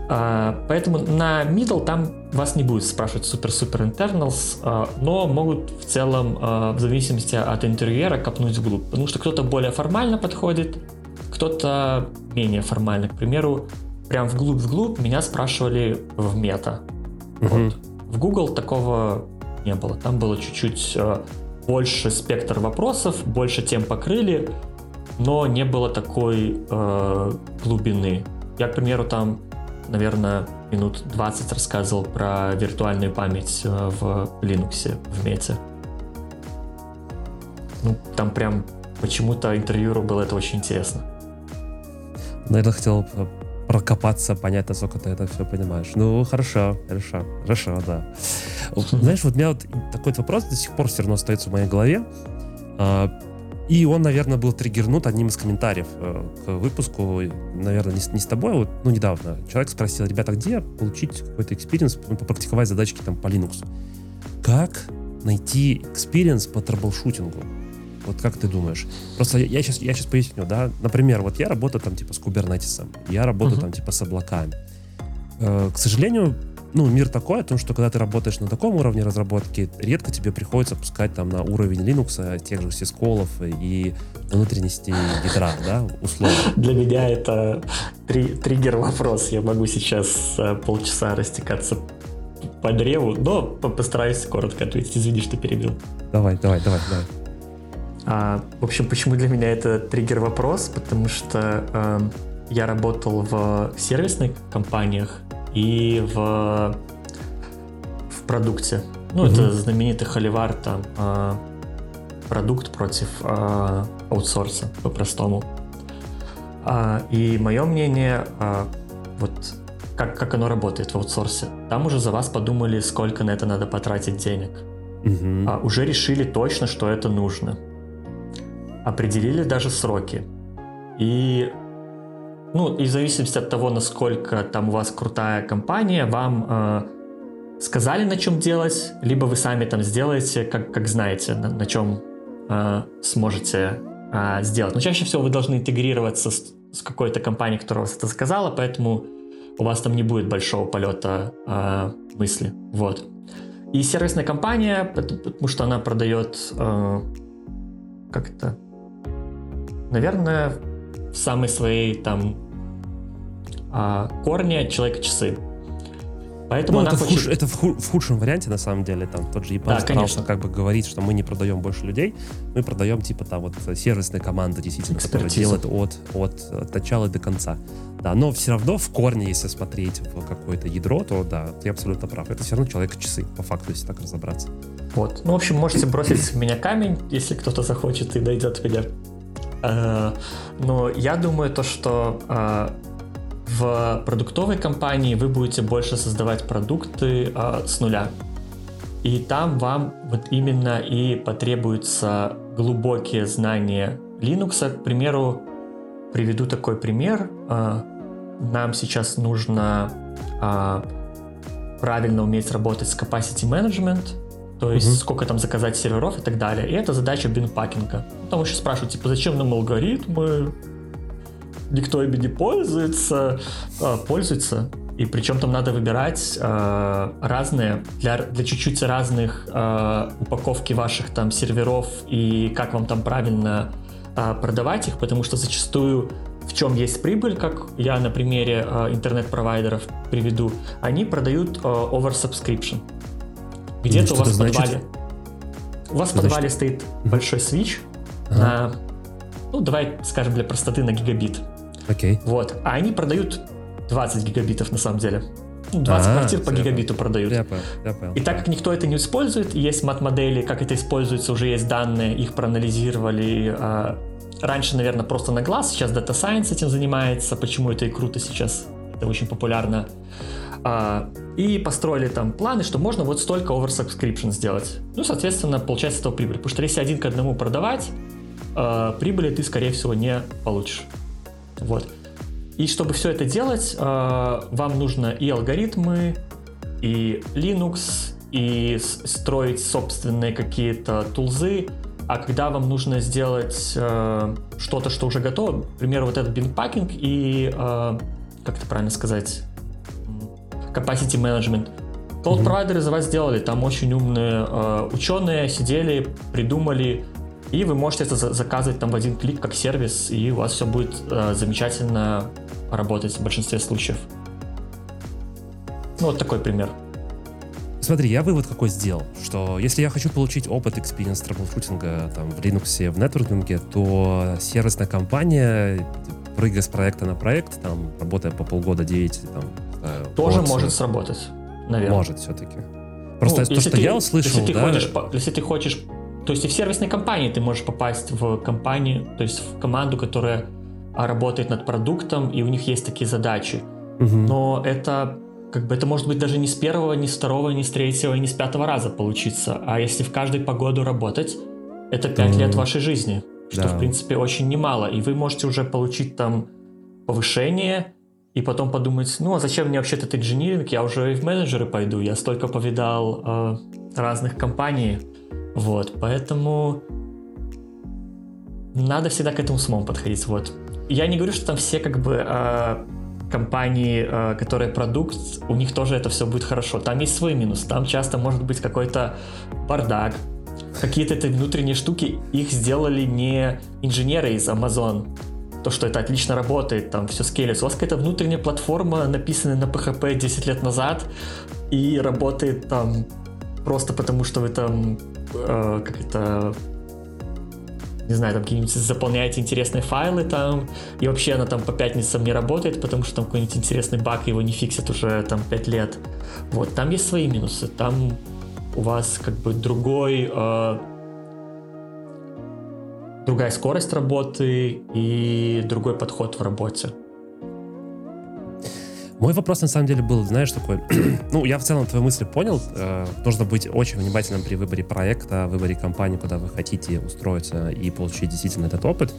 А, поэтому на middle там вас не будет спрашивать супер-супер internals, а, но могут в целом, а, в зависимости от интерьера, копнуть вглубь. Потому что кто-то более формально подходит, кто-то менее формально. К примеру, прям вглубь-вглубь меня спрашивали в мета. Угу. Вот. В Google такого не было. Там было чуть-чуть больше спектр вопросов, больше тем покрыли, но не было такой э, глубины. Я, к примеру, там наверное, минут 20 рассказывал про виртуальную память э, в Linux, в мете. Ну, там прям почему-то интервьюеру было это очень интересно. Наверное, хотел прокопаться, понять, насколько ты это все понимаешь. Ну, хорошо, хорошо, хорошо, да. Знаешь, вот у меня вот такой вопрос до сих пор все равно остается в моей голове. И он, наверное, был триггернут одним из комментариев э, к выпуску, наверное, не, не с тобой, а вот, ну, недавно. Человек спросил, ребята, где получить какой-то experience, ну, попрактиковать задачки там по Linux? Как найти experience по troubleshooting у? Вот как ты думаешь? Просто я, я, сейчас, я сейчас поясню, да. Например, вот я работаю там типа с Kubernetes ом, я работаю uh-huh. там типа с облаками. Э, к сожалению, ну, мир такой, о том, что когда ты работаешь на таком уровне разработки, редко тебе приходится пускать там на уровень Linux тех же syscall ов и внутренности ядра, да, условно. Для меня это три, триггер вопрос. Я могу сейчас э, полчаса растекаться по древу, но постараюсь коротко ответить. Извини, что перебил. Давай, давай, давай, давай. А, в общем, почему для меня это триггер вопрос? Потому что э, я работал в сервисных компаниях, и в, в продукте. Ну, угу. это знаменитый холивар, там, э, продукт против э, аутсорса, по-простому. Э, и мое мнение, э, вот как, как оно работает в аутсорсе. Там уже за вас подумали, сколько на это надо потратить денег. Угу. А уже решили точно, что это нужно. Определили даже сроки. И ну, и в зависимости от того, насколько там у вас крутая компания, вам э, сказали, на чем делать, либо вы сами там сделаете, как, как знаете, на, на чем э, сможете э, сделать. Но чаще всего вы должны интегрироваться с, с какой-то компанией, которая вас это сказала, поэтому у вас там не будет большого полета э, мысли. Вот. И сервисная компания, потому что она продает э, как это, наверное, самой своей там а, корня человека-часы. Поэтому ну, это, хочет... в, худ... это в, худ... в худшем варианте, на самом деле, там тот же Япон да, старался как бы говорить, что мы не продаем больше людей, мы продаем типа там вот сервисные команды, действительно, которые делают от, от, от начала до конца. Да, но все равно в корне, если смотреть в какое-то ядро, то да, ты абсолютно прав. Это все равно человек-часы, по факту, если так разобраться. Вот. Ну, в общем, можете бросить в меня камень, если кто-то захочет и дойдет меня. Э, но я думаю то, что э, в продуктовой компании вы будете больше создавать продукты э, с нуля. И там вам вот именно и потребуются глубокие знания Linux, к примеру, приведу такой пример. Нам сейчас нужно правильно уметь работать с capacity management, то есть угу. сколько там заказать серверов и так далее. И это задача бинпакинга. Там еще спрашивают, типа, зачем нам алгоритмы? Никто ими не пользуется. А, пользуется. И причем там надо выбирать э, разные, для, для чуть-чуть разных э, упаковки ваших там серверов и как вам там правильно э, продавать их, потому что зачастую в чем есть прибыль, как я на примере э, интернет-провайдеров приведу, они продают э, over subscription. Где-то у вас в подвале. У вас в подвале значит? стоит большой свич ага. на, ну давай скажем для простоты на гигабит. Окей. Вот. А они продают 20 гигабитов на самом деле. 20 ну, а, квартир по гигабиту понял. продают. Я понял, я понял. И так как никто это не использует, есть мат-модели, как это используется, уже есть данные, их проанализировали. А, раньше, наверное, просто на глаз, сейчас Data Science этим занимается, почему это и круто сейчас, это очень популярно. А, и построили там планы, что можно вот столько oversubscription сделать. Ну, соответственно, получается этого прибыль. Потому что если один к одному продавать, а, прибыли ты, скорее всего, не получишь. Вот. И чтобы все это делать, э, вам нужно и алгоритмы, и Linux, и строить собственные какие-то тулзы. А когда вам нужно сделать э, что-то, что уже готово, к примеру, вот этот бинпакинг и, э, как это правильно сказать, capacity management, Cloud провайдеры за вас сделали, там очень умные э, ученые сидели, придумали, и вы можете это заказывать там в один клик как сервис, и у вас все будет э, замечательно работать в большинстве случаев. Ну, вот такой пример. Смотри, я вывод какой сделал, что если я хочу получить опыт experience траблшутинга там, в Linux, в нетворкинге, то сервисная компания, прыгая с проекта на проект, там, работая по полгода, 9, там, Тоже год, может сработать, наверное. Может все-таки. Просто ну, то, что ты, я услышал, если ты, да... хочешь, если ты хочешь... То есть и в сервисной компании ты можешь попасть в компанию, то есть в команду, которая а работает над продуктом, и у них есть такие задачи. Угу. Но это как бы это может быть даже не с первого, не с второго, не с третьего, не с пятого раза получиться. А если в каждой погоду работать, это пять mm. лет вашей жизни, что да. в принципе очень немало. И вы можете уже получить там повышение и потом подумать, ну а зачем мне вообще этот инжиниринг, я уже и в менеджеры пойду, я столько повидал э, разных компаний. Вот, поэтому надо всегда к этому с умом подходить. Вот. Я не говорю, что там все как бы э, компании, э, которые продукт, у них тоже это все будет хорошо. Там есть свой минус. Там часто может быть какой-то бардак, какие-то внутренние штуки, их сделали не инженеры из Amazon, то, что это отлично работает, там все скейлится. У вас какая-то внутренняя платформа, написанная на PHP 10 лет назад, и работает там просто потому, что вы там э, как это не знаю, там какие-нибудь заполняете интересные файлы там, и вообще она там по пятницам не работает, потому что там какой-нибудь интересный баг, его не фиксят уже там 5 лет. Вот, там есть свои минусы, там у вас как бы другой, э, другая скорость работы и другой подход в работе. Мой вопрос на самом деле был, знаешь, такой, ну, я в целом твою мысль понял, э, нужно быть очень внимательным при выборе проекта, выборе компании, куда вы хотите устроиться и получить действительно этот опыт.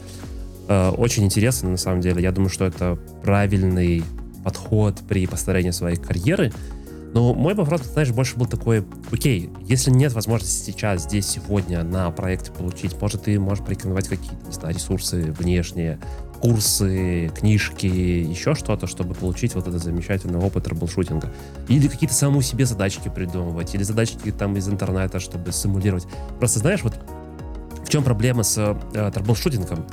Э, очень интересно, на самом деле, я думаю, что это правильный подход при построении своей карьеры, но мой вопрос, знаешь, больше был такой, окей, если нет возможности сейчас, здесь, сегодня на проекте получить, может, ты можешь порекомендовать какие-то, не знаю, ресурсы внешние, курсы, книжки, еще что-то, чтобы получить вот этот замечательный опыт troubleshooting а. Или какие-то самому себе задачки придумывать, или задачки там из интернета, чтобы симулировать. Просто знаешь, вот в чем проблема с э, troubleshooting ом?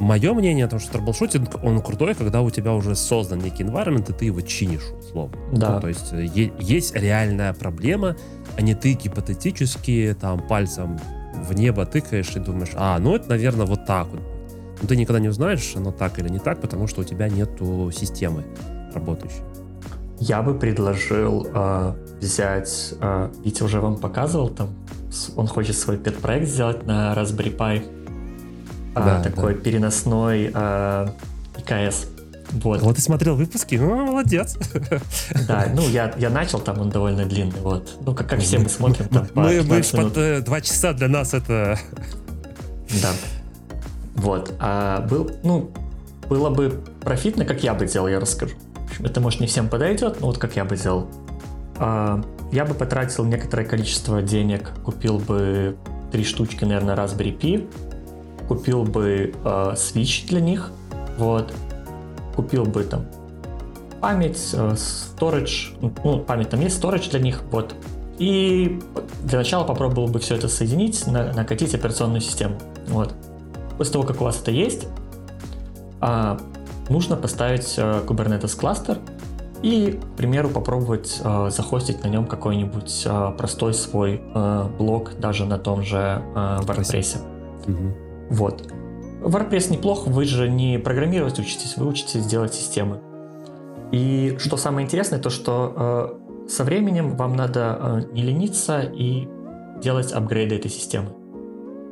Мое мнение о том, что troubleshooting, он крутой, когда у тебя уже создан некий environment, и ты его чинишь, условно. Да. Ну, то есть э, есть реальная проблема, а не ты гипотетически там пальцем в небо тыкаешь и думаешь, а, ну это, наверное, вот так вот но ты никогда не узнаешь, оно так или не так, потому что у тебя нету системы работающей. Я бы предложил э, взять, э, Витя уже вам показывал, там он хочет свой пет-проект сделать на Raspberry Pi, э, да, такой да. переносной э, ИКС. Вот. вот ты смотрел выпуски, ну, молодец. Да, ну, я, я начал, там он довольно длинный, вот. Ну, как, как все мы смотрим там Мы, мы под э, два часа для нас это... Да. Вот. А был, ну, было бы профитно, как я бы делал, я расскажу. Это, может, не всем подойдет, но вот как я бы делал. А, я бы потратил некоторое количество денег, купил бы три штучки, наверное, Raspberry Pi, купил бы э, Switch для них, вот, купил бы там память, э, storage, ну, память там есть, storage для них, вот, и для начала попробовал бы все это соединить, на, накатить операционную систему, вот. После того, как у вас это есть, э, нужно поставить э, Kubernetes кластер и, к примеру, попробовать э, захостить на нем какой-нибудь э, простой свой э, блок даже на том же э, WordPress. Угу. Вот. WordPress неплох, вы же не программировать учитесь, вы учитесь делать системы. И что самое интересное, то что э, со временем вам надо э, не лениться и делать апгрейды этой системы.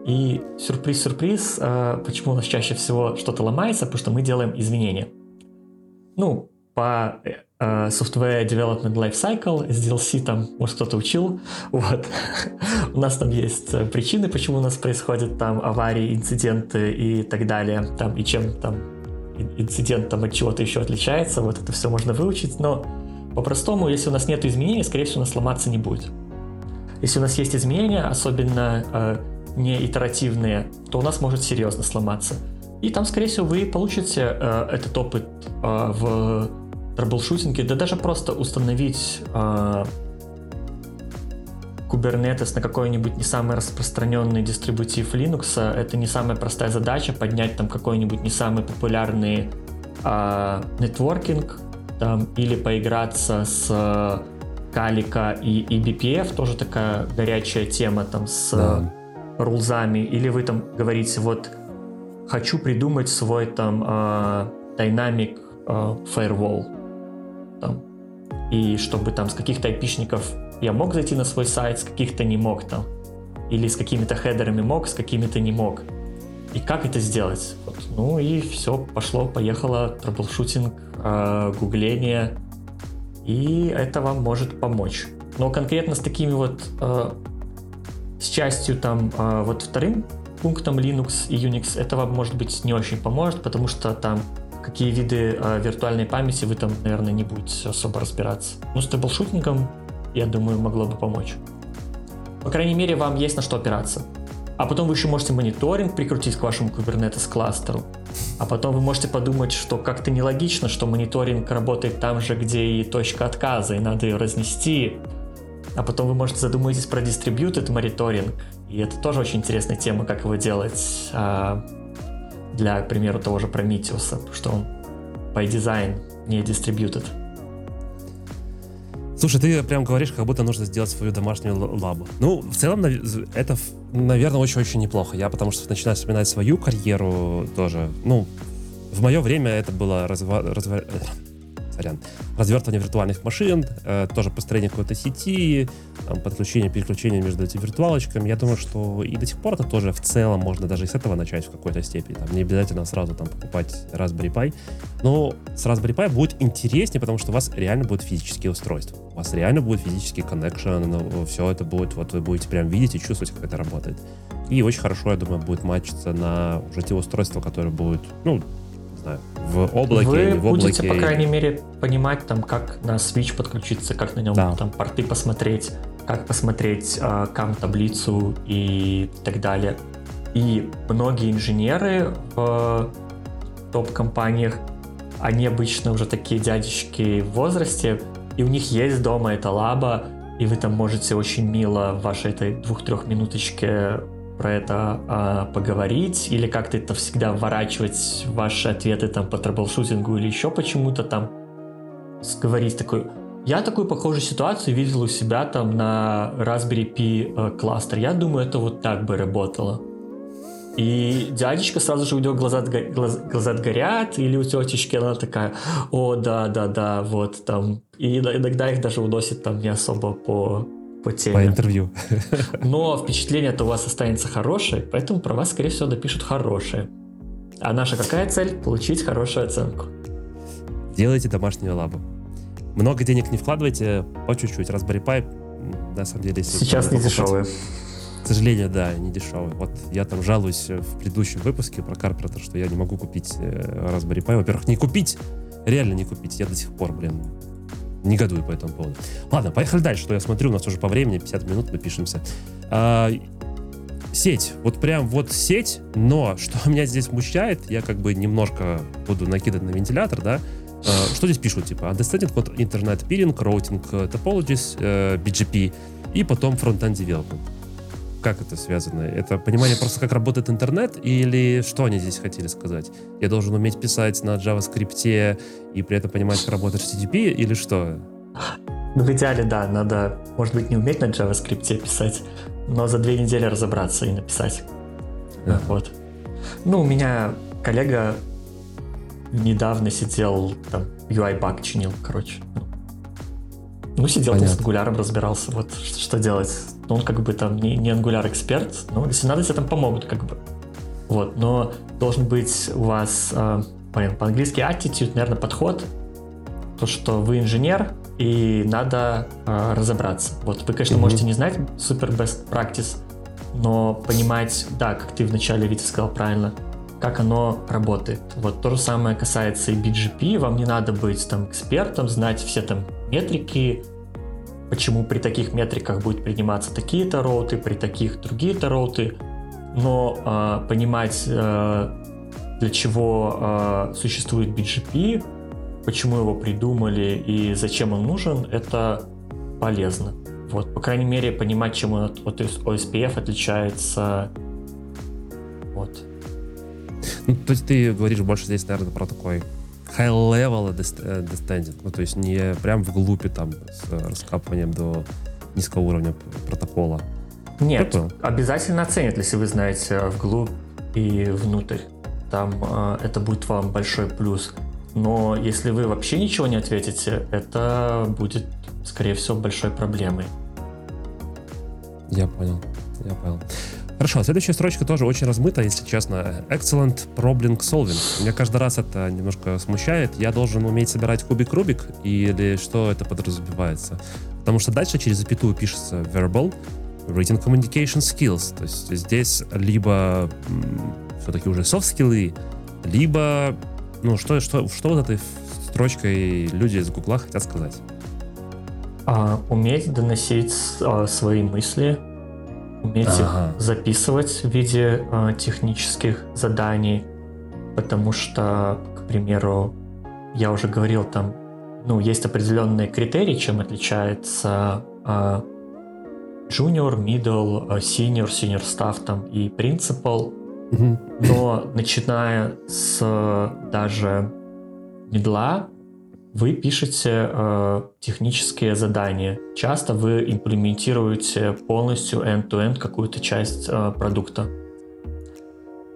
И сюрприз-сюрприз, э, почему у нас чаще всего что-то ломается, потому что мы делаем изменения. Ну, по э, software Development Lifecycle, SDLC там, может, кто-то учил, вот. у нас там есть э, причины, почему у нас происходят там аварии, инциденты и так далее, там, и чем там инцидент там от чего-то еще отличается, вот это все можно выучить, но по-простому, если у нас нет изменений, скорее всего, у нас сломаться не будет. Если у нас есть изменения, особенно э, не итеративные, то у нас может серьезно сломаться. И там, скорее всего, вы получите э, этот опыт э, в трэблшутинге, да даже просто установить э, Kubernetes на какой-нибудь не самый распространенный дистрибутив Linux, это не самая простая задача, поднять там какой-нибудь не самый популярный э, нетворкинг, там, или поиграться с Calico и, eBPF, тоже такая горячая тема там с да. rules ами, или вы там говорите, вот хочу придумать свой там э, dynamic э, firewall, там, и чтобы там с каких-то айпишников я мог зайти на свой сайт, с каких-то не мог там, или с какими-то header ами мог, с какими-то не мог. И как это сделать? Вот. Ну и все, пошло, поехало, troubleshooting, э, гугление, и это вам может помочь. Но конкретно с такими вот, э, с частью там, э, вот вторым пунктом Linux и Unix, это вам, может быть, не очень поможет, потому что там какие виды э, виртуальной памяти вы там, наверное, не будете особо разбираться. Ну, с тейблшутингом, я думаю, могло бы помочь. По крайней мере, вам есть на что опираться. А потом вы еще можете мониторинг прикрутить к вашему Kubernetes кластеру. А потом вы можете подумать, что как-то нелогично, что мониторинг работает там же, где и точка отказа, и надо ее разнести. А потом вы можете задумаетесь про distributed мониторинг. И это тоже очень интересная тема, как его делать. Для, к примеру, того же Prometheus, что он by design не distributed. Слушай, ты прям говоришь, как будто нужно сделать свою домашнюю лабу. Ну, в целом, это, наверное, очень-очень неплохо. Я потому что начинаю вспоминать свою карьеру тоже. Ну, в мое время это было разва... разва сорян, развертывание виртуальных машин, э, тоже построение какой-то сети, там, подключение, переключение между этими виртуалочками. Я думаю, что и до сих пор это тоже в целом можно даже и с этого начать в какой-то степени. Там, не обязательно сразу там покупать Raspberry Pi. Но с Raspberry Pi будет интереснее, потому что у вас реально будут физические устройства. У вас реально будет физический коннекшн, ну, все это будет, вот вы будете прям видеть и чувствовать, как это работает. И очень хорошо, я думаю, будет матчиться на уже те устройства, которые будут, ну, знаю, в облаке, Вы в облаке. будете, по крайней мере, понимать, там, как на Switch подключиться, как на нем да. там порты посмотреть, как посмотреть э, кам-таблицу и так далее. И многие инженеры в топ-компаниях, они обычно уже такие дядечки в возрасте, и у них есть дома эта лаба, и вы там можете очень мило в вашей этой двух-трех минуточке про это а, поговорить или как-то это всегда вворачивать ваши ответы там по troubleshooting у или еще по чему-то там говорить такой я такую похожую ситуацию видел у себя там на Raspberry Pi э, кластер. Я думаю, это вот так бы работало. И дядечка сразу же у него глаза, глаза, глаза горят, или у тетечки она такая, о, да, да, да, вот там. И иногда их даже уносит там не особо по по теме. По интервью. Но впечатление-то у вас останется хорошее, поэтому про вас, скорее всего, допишут хорошее. А наша какая цель? Получить хорошую оценку. Делайте домашнюю лабу. Много денег не вкладывайте, по чуть-чуть. Raspberry Pi, на самом деле... Сейчас не дешевые. К сожалению, да, не дешевый. Вот я там жалуюсь в предыдущем выпуске про Карпентер, что я не могу купить э, Raspberry Pi. Во-первых, не купить, реально не купить. Я до сих пор, блин, негодую по этому поводу. Ладно, поехали дальше, что я смотрю, у нас уже по времени 50 минут напишемся. А, сеть, вот прям вот сеть, но что меня здесь смущает, я как бы немножко буду накидывать на вентилятор, да, а, что здесь пишут, типа, understanding internet peering, routing topologies, uh, BGP, и потом front-end development. Как это связано? Это понимание просто, как работает интернет, или что они здесь хотели сказать? Я должен уметь писать на JavaScript и при этом понимать, как работает HTTP, или что? Ну, в идеале, да, надо, может быть, не уметь на JavaScript писать, но за две недели разобраться и написать. Да. Вот. Ну, у меня коллега недавно сидел, там, UI-баг чинил, короче. Ну, сидел Понятно. там с ангуляром, разбирался, вот что, что делать. Он как бы там не, не ангуляр эксперт, но если надо, тебе там помогут, как бы. Вот, но должен быть у вас, э, по-английски attitude, наверное, подход, то, что вы инженер, и надо э, разобраться. Вот вы, конечно, mm-hmm. можете не знать супер best practice, но понимать, да, как ты вначале, Витя, сказал правильно, как оно работает. Вот то же самое касается и BGP, вам не надо быть там экспертом, знать все там метрики, почему при таких метриках будет приниматься такие-то при таких другие-то но э, понимать, э, для чего э, существует BGP, почему его придумали и зачем он нужен, это полезно. Вот, по крайней мере, понимать, чем он от, от OSPF отличается. Вот. Ну, то есть ты говоришь больше здесь, наверное, про такой high-level understanding, ну, то есть не прям в глупе там с раскапыванием до низкого уровня протокола. Нет, обязательно оценят, если вы знаете вглубь и внутрь. Там э, это будет вам большой плюс. Но если вы вообще ничего не ответите, это будет, скорее всего, большой проблемой. Я понял, я понял. Хорошо, следующая строчка тоже очень размыта, если честно. Excellent problem solving. Меня каждый раз это немножко смущает. Я должен уметь собирать кубик-рубик или что это подразумевается? Потому что дальше через запятую пишется verbal, written communication skills. То есть здесь либо все-таки уже софт-скиллы, либо ну что, что, что вот этой строчкой люди из Гугла хотят сказать? А, уметь доносить а, свои мысли, уметь ага. их записывать в виде э, технических заданий, потому что, к примеру, я уже говорил, там, ну, есть определенные критерии, чем отличается э, junior, middle, senior, senior staff там и principal. Но начиная с даже медла, вы пишете э, технические задания. Часто вы имплементируете полностью end-to-end какую-то часть э, продукта.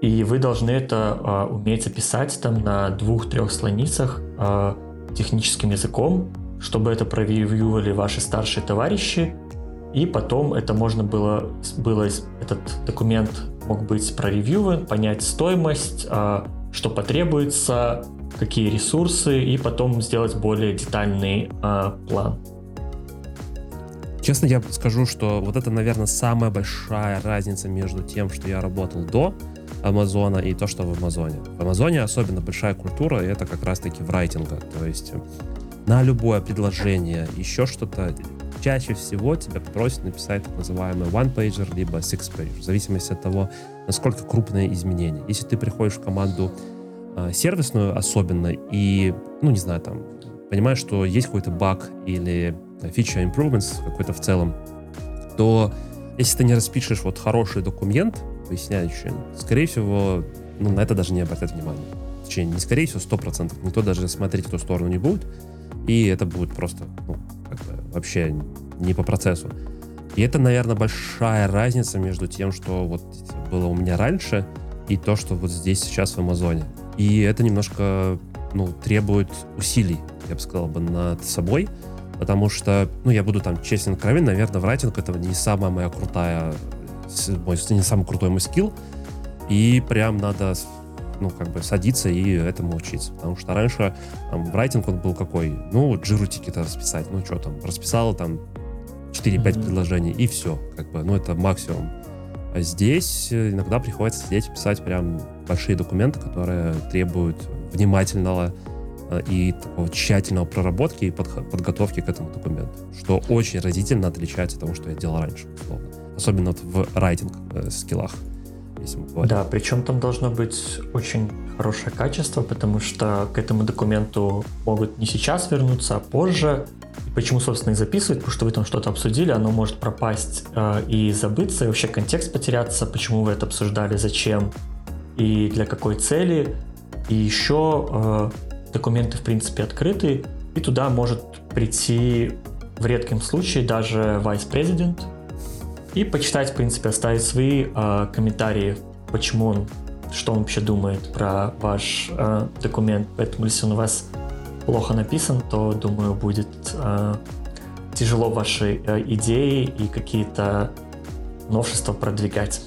И вы должны это э, уметь описать там на двух-трех страницах э, техническим языком, чтобы это проревьювали ваши старшие товарищи, и потом это можно было, было этот документ мог быть проревьюван, понять стоимость, э, что потребуется, какие ресурсы, и потом сделать более детальный э, план. Честно, я скажу, что вот это, наверное, самая большая разница между тем, что я работал до Амазона и то, что в Амазоне. В Амазоне особенно большая культура, и это как раз-таки в райтинга. То есть на любое предложение, еще что-то, чаще всего тебя попросят написать так называемый one-pager, либо six-page, в зависимости от того, насколько крупные изменения. Если ты приходишь в команду сервисную особенно, и, ну, не знаю, там, понимаешь, что есть какой-то баг или feature improvements какой-то в целом, то если ты не распишешь вот хороший документ, поясняющий, скорее всего, ну, на это даже не обратят внимания. Точнее, не скорее всего, 100%. Никто даже смотреть в ту сторону не будет. И это будет просто, ну, как бы вообще не по процессу. И это, наверное, большая разница между тем, что вот было у меня раньше, и то, что вот здесь сейчас в Амазоне. И это немножко ну, требует усилий, я бы сказал бы, над собой, потому что, ну, я буду там честен откровен, наверное, в райтинг это не самая моя крутая, мой, не самый крутой мой скилл, и прям надо ну, как бы садиться и этому учиться. Потому что раньше там, в райтинг он был какой? Ну, джирутики-то расписать. Ну, что там, расписал там 4-5 mm-hmm. предложений, и все. Как бы, ну, это максимум. А здесь э, иногда приходится сидеть и писать прям большие документы, которые требуют внимательного э, и такого тщательного проработки и подготовки к этому документу, что очень разительно отличается от того, что я делал раньше, условно. Особенно вот в райтинг э. Да, причем там должно быть очень хорошее качество, потому что к этому документу могут не сейчас вернуться, а позже, Почему, собственно, и записывать, потому что вы там что-то обсудили, оно может пропасть э, и забыться, и вообще контекст потеряться, почему вы это обсуждали, зачем и для какой цели. И еще э, документы, в принципе, открыты, и туда может прийти в редком случае даже vice-президент и почитать, в принципе, оставить свои э, комментарии, почему он, что он вообще думает про ваш э, документ. Поэтому, если он у вас плохо написан, то, думаю, будет э, тяжело ваши э, идеи и какие-то новшества продвигать.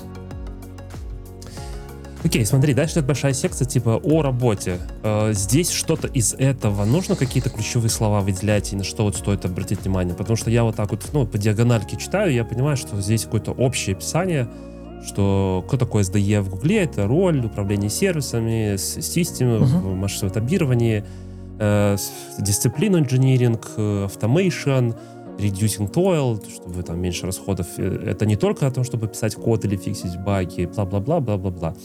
Окей, смотри, дальше идет большая секция типа о работе. Э, здесь что-то из этого нужно какие-то ключевые слова выделять и на что вот стоит обратить внимание, потому что я вот так вот ну по диагональке читаю, я понимаю, что здесь какое-то общее описание, что кто такой SDE в Гугле, это роль, управление сервисами, системы, uh-huh. масштабирование, э, дисциплину инжиниринг, automation, reducing toil, чтобы там меньше расходов. Э, это не только о том, чтобы писать код или фиксить баги, бла-бла-бла, бла-бла-бла.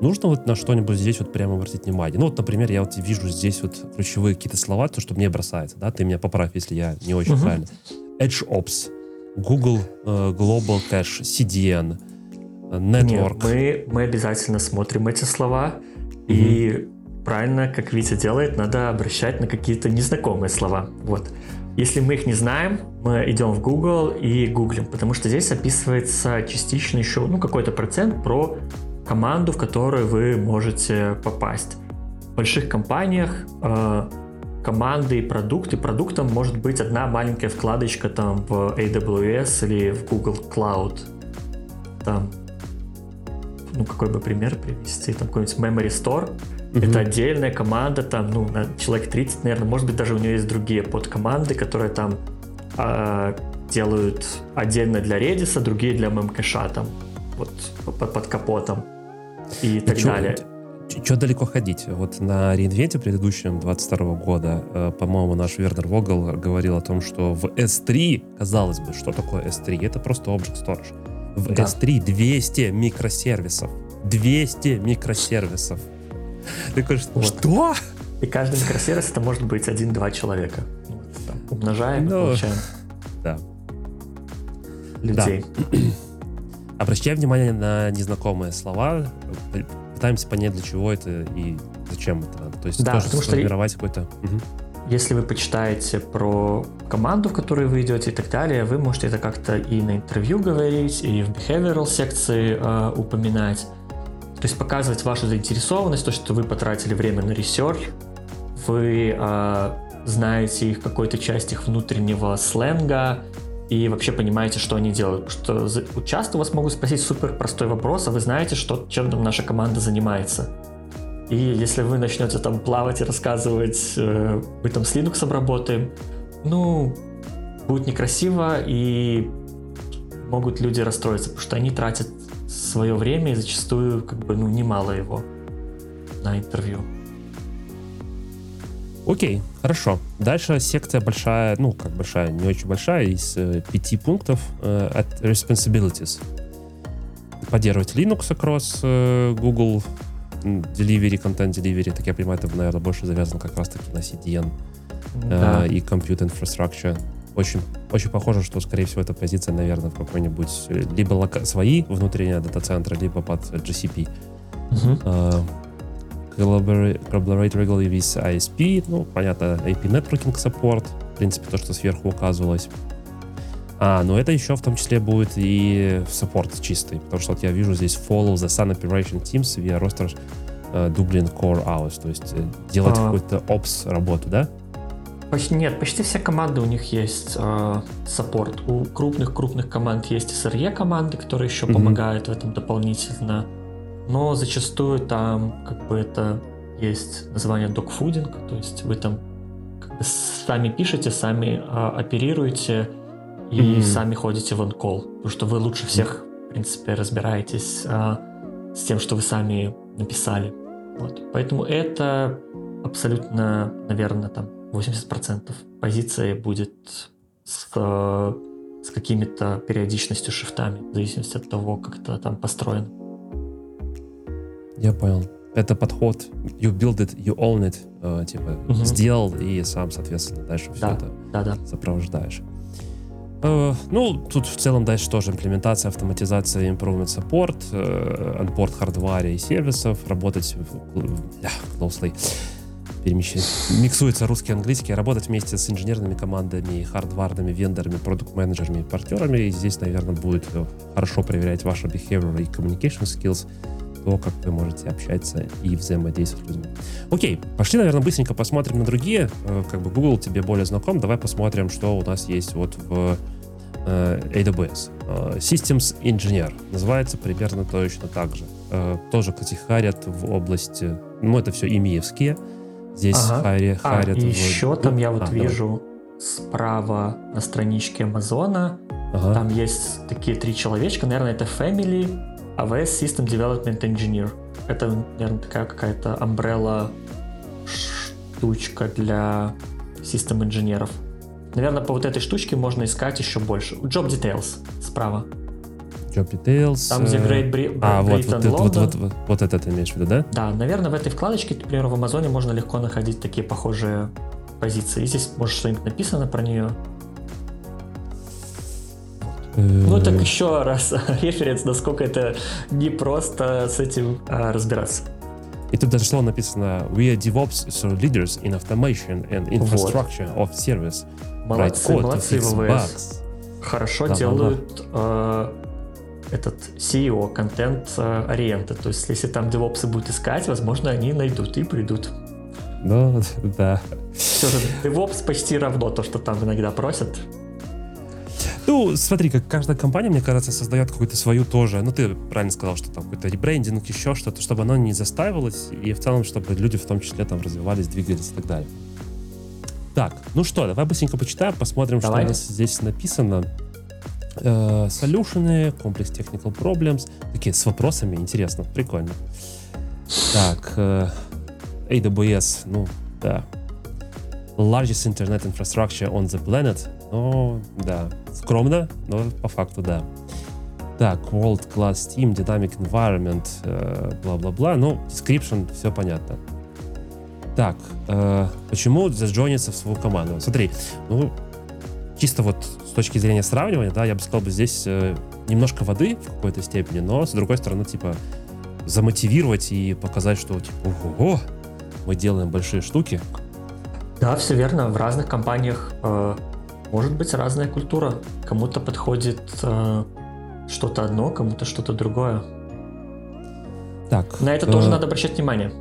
Нужно вот на что-нибудь здесь вот прямо обратить внимание. Ну вот, например, я вот вижу здесь вот ключевые какие-то слова, то, что мне бросается, да, ты меня поправь, если я не очень uh-huh. правильно. Edge Ops, Google uh, Global Cache, CDN, Network. Нет, мы, мы обязательно смотрим эти слова uh-huh. и правильно, как Витя делает, надо обращать на какие-то незнакомые слова. Вот. Если мы их не знаем, мы идем в Google и гуглим, потому что здесь описывается частично еще ну, какой-то процент про команду, в которую вы можете попасть. В больших компаниях э, команды и продукты. Продуктом может быть одна маленькая вкладочка там в AWS или в Google Cloud. Там, ну какой бы пример привести, там какой-нибудь Memory Store – Угу. Это отдельная команда, там, ну, человек 30, наверное, может быть, даже у нее есть другие подкоманды, которые там э, делают отдельно для Redis, другие для мемкэша, там, вот под, под капотом и так Чё, далее. Что далеко ходить? Вот на реинвенте предыдущем 22 года, э, по-моему, наш Вернер Вогл говорил о том, что в S3, казалось бы, что такое S3? Это просто Object Storage. В да. S3 200 микросервисов. 200 микросервисов. Такой, что? И каждый микросервис это может быть один-два человека. Умножаем, ну, получаем. Да. Людей. Да. Обращаем внимание на незнакомые слова, пытаемся понять, для чего это и зачем это надо. То есть да, тоже сформировать что... какой-то... Угу. Если вы почитаете про команду, в которую вы идете и так далее, вы можете это как-то и на интервью говорить, и в behavioral секции э, упоминать. То есть показывать вашу заинтересованность, то, что вы потратили время на research, вы э, знаете их какой-то часть их внутреннего сленга и вообще понимаете, что они делают. Что часто у вас могут спросить супер простой вопрос, а вы знаете, что, чем наша команда занимается. И если вы начнете там плавать и рассказывать, э, мы там с Linux работаем, ну, будет некрасиво и могут люди расстроиться, потому что они тратят свое время и зачастую как бы ну немало его на интервью. Окей, хорошо. Дальше секция большая, ну как большая, не очень большая, из э, пяти пунктов э, от responsibilities. Поддерживать Linux across э, Google Delivery, Content Delivery, так я понимаю, это, наверное, больше завязано как раз-таки на CDN да. э, и Compute Infrastructure очень, очень похоже, что, скорее всего, эта позиция, наверное, в какой-нибудь э, либо лока- свои внутренние дата-центры, либо под GCP. Uh-huh. Uh, collaborate, regularly with ISP, ну, понятно, IP Networking Support, в принципе, то, что сверху указывалось. А, но это еще в том числе будет и саппорт чистый, потому что вот я вижу здесь follow the Sun Operation Teams via roster Dublin Core Hours, то есть э, делать а... какую-то ops работу, да? Почти, нет, почти все команды у них есть э, саппорт. У крупных-крупных команд есть SRE команды, которые еще mm-hmm. помогают в этом дополнительно. Но зачастую там как бы это есть название dogfooding, то есть вы там как бы сами пишете, сами э, оперируете и mm-hmm. сами ходите в on-call, потому что вы лучше всех, в принципе, разбираетесь а, с тем, что вы сами написали. Вот. Поэтому это абсолютно, наверное, там 80% позиции будет с, с какими-то периодичностью шифтами, в зависимости от того, как это там построено. Я понял. Это подход you build it, you own it, э, типа угу. сделал и сам, соответственно, дальше все это да, да. сопровождаешь. Э, ну, тут в целом дальше тоже имплементация, автоматизация, improvement support, э, онборд хардваре и сервисов, работать в, yeah, closely, перемещать, миксуется русский и английский, работать вместе с инженерными командами, хардварными вендорами, продукт-менеджерами и партнерами. И здесь, наверное, будет хорошо проверять ваши behavior и communication skills, то, как вы можете общаться и взаимодействовать с людьми. Окей, пошли, наверное, быстренько посмотрим на другие. Э, как бы Google тебе более знаком. Давай посмотрим, что у нас есть вот в э, AWS. Э, Systems Engineer. Называется примерно точно так же. Тоже, кстати, в области... Ну, это все имеевские. Здесь ага. хари, а. И еще там я вот а, вижу давай. справа на страничке Амазона Ага. Там есть такие три человечка, наверное, это Family, AWS System Development Engineer. Это, наверное, такая какая-то umbrella штучка для систем инженеров. Наверное, по вот этой штучке можно искать еще больше. Job Details справа. Job Details. Там, где Great Bri- а, вот, вот, вот, вот, вот, вот это ты имеешь в виду, да? Да, наверное, в этой вкладочке, например, в Амазоне можно легко находить такие похожие позиции. И здесь, может, что-нибудь написано про нее. Ну, так еще раз референс, насколько это не просто с этим а, разбираться. И тут даже слово написано We are DevOps so leaders in automation and infrastructure вот. of service. Молодцы, right молодцы ВВС. Хорошо да, делают э, этот SEO, контент э. То есть, если там DevOps будут искать, возможно, они найдут и придут. Ну, да. Все же DevOps почти равно то, что там иногда просят. Ну, смотри, как каждая компания, мне кажется, создает какую-то свою тоже. Ну, ты правильно сказал, что там какой-то ребрендинг, еще что-то, чтобы оно не заставилось, и в целом, чтобы люди в том числе там развивались, двигались и так далее. Так, ну что, давай быстренько почитаем, посмотрим, давай. что у нас здесь написано. Э, солюшены, комплекс technical problems. Такие с вопросами, интересно, прикольно. Так, э, AWS, ну, да. Largest Internet Infrastructure on the Planet. Ну, да, скромно, но по факту да. Так, World Class Team, Dynamic Environment, э, бла-бла-бла. Ну, description, все понятно. Так, э, почему заджониться в свою команду? Смотри, ну, чисто вот точки зрения сравнивания, да, я бы сказал бы здесь э, немножко воды в какой-то степени, но с другой стороны, типа, замотивировать и показать, что, типа, ого, мы делаем большие штуки. Да, все верно. В разных компаниях э, может быть разная культура. Кому-то подходит э, что-то одно, кому-то что-то другое. Так. На это э... тоже надо обращать внимание.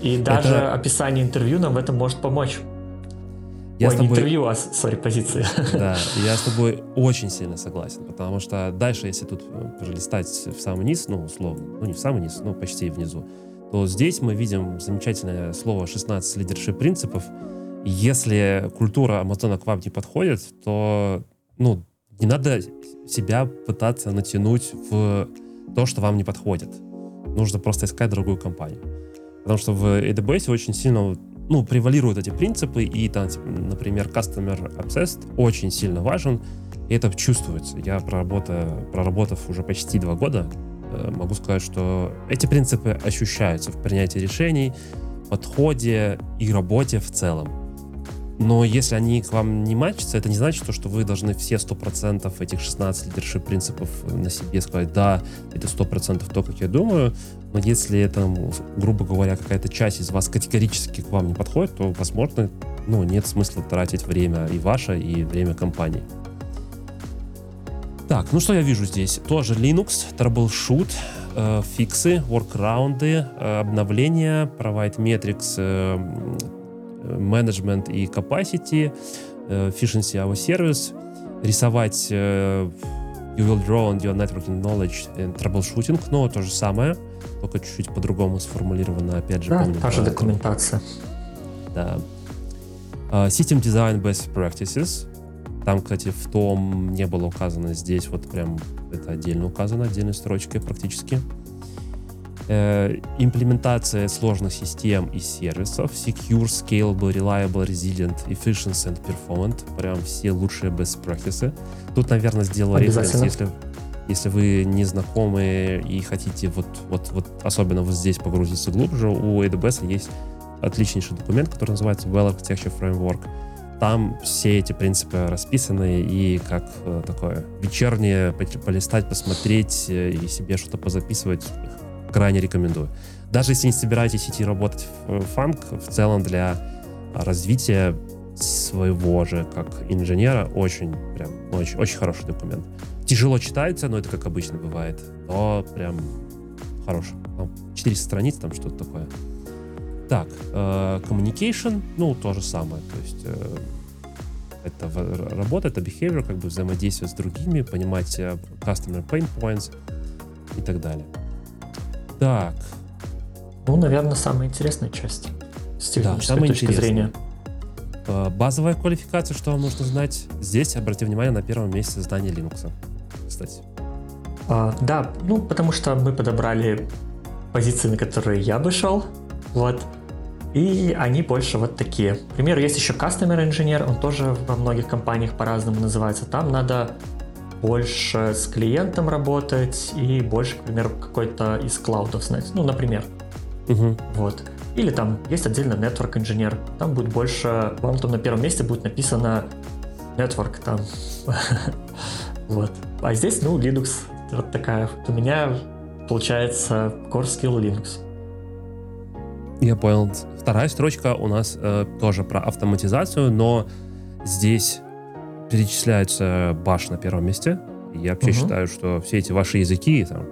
И даже это... описание интервью нам в этом может помочь. Я Ой, с тобой... интервью, а, сори, позиции. Да, я с тобой очень сильно согласен, потому что дальше, если тут э, листать в самый низ, ну, условно, ну, не в самый низ, но почти внизу, то здесь мы видим замечательное слово «16 лидершип принципов», если культура Амазона к вам не подходит, то, ну, не надо себя пытаться натянуть в то, что вам не подходит. Нужно просто искать другую компанию. Потому что в AWS очень сильно ну, превалируют эти принципы, и там, например, Customer Obsessed очень сильно важен, и это чувствуется. Я, проработав, проработав уже почти два года, э, могу сказать, что эти принципы ощущаются в принятии решений, подходе и работе в целом. Но если они к вам не матчатся, это не значит, что вы должны все 100% этих 16 лидершип принципов на себе сказать, да, это 100% то, как я думаю. Но если это, грубо говоря, какая-то часть из вас категорически к вам не подходит, то, возможно, ну, нет смысла тратить время и ваше, и время компании. Так, ну что я вижу здесь? Тоже Linux, troubleshoot, э, фиксы, воркраунды, э, обновления, provide metrics, э, менеджмент и capacity, э, efficiency our service, рисовать э, you will draw on your networking knowledge and troubleshooting, но то же самое, только чуть-чуть по-другому сформулировано, опять же, да, помню. та же документация. Да. Uh, system Design Best Practices, Там, кстати, в том не было указано, здесь вот прям это отдельно указано, отдельной строчкой практически. Э, имплементация сложных систем и сервисов, secure, scalable, reliable, resilient, efficient and performant, прям все лучшие best practices. Тут, наверное, сделал референс, если, если вы не знакомы и хотите вот, вот, вот особенно вот здесь погрузиться глубже, у AWS есть отличнейший документ, который называется Well Architecture Framework. Там все эти принципы расписаны, и как э, такое вечернее полистать, посмотреть э, и себе что-то позаписывать, крайне рекомендую. Даже если не собираетесь идти работать в фанк, в целом для развития своего же как инженера очень прям очень, очень хороший документ. Тяжело читается, но это как обычно бывает, но прям хороший. 400 страниц, там что-то такое. Так, э, communication, ну, то же самое. То есть э, это работа, это behavior, как бы взаимодействие с другими, понимать э, customer pain points и так далее. Так. Ну, наверное, самая интересная часть с технической да, точки зрения. Э, базовая квалификация, что вам нужно знать. Здесь обратите внимание на первом месте здания Linux. Кстати. А, да, ну, потому что мы подобрали позиции, на которые я бы шел. Вот. И они больше вот такие. К примеру, есть еще Customer Engineer, он тоже во многих компаниях по-разному называется. Там надо больше с клиентом работать и больше, к примеру, какой-то из клаудов знать. Ну, например. Угу. Вот. Или там есть отдельно Network Engineer. Там будет больше, вам там на первом месте будет написано Network там. вот. А здесь, ну, Linux. Вот такая. У меня получается Core Skill Linux. Я понял. Вторая строчка у нас э, тоже про автоматизацию, но здесь перечисляется баш на первом месте. Я вообще угу. считаю, что все эти ваши языки, там,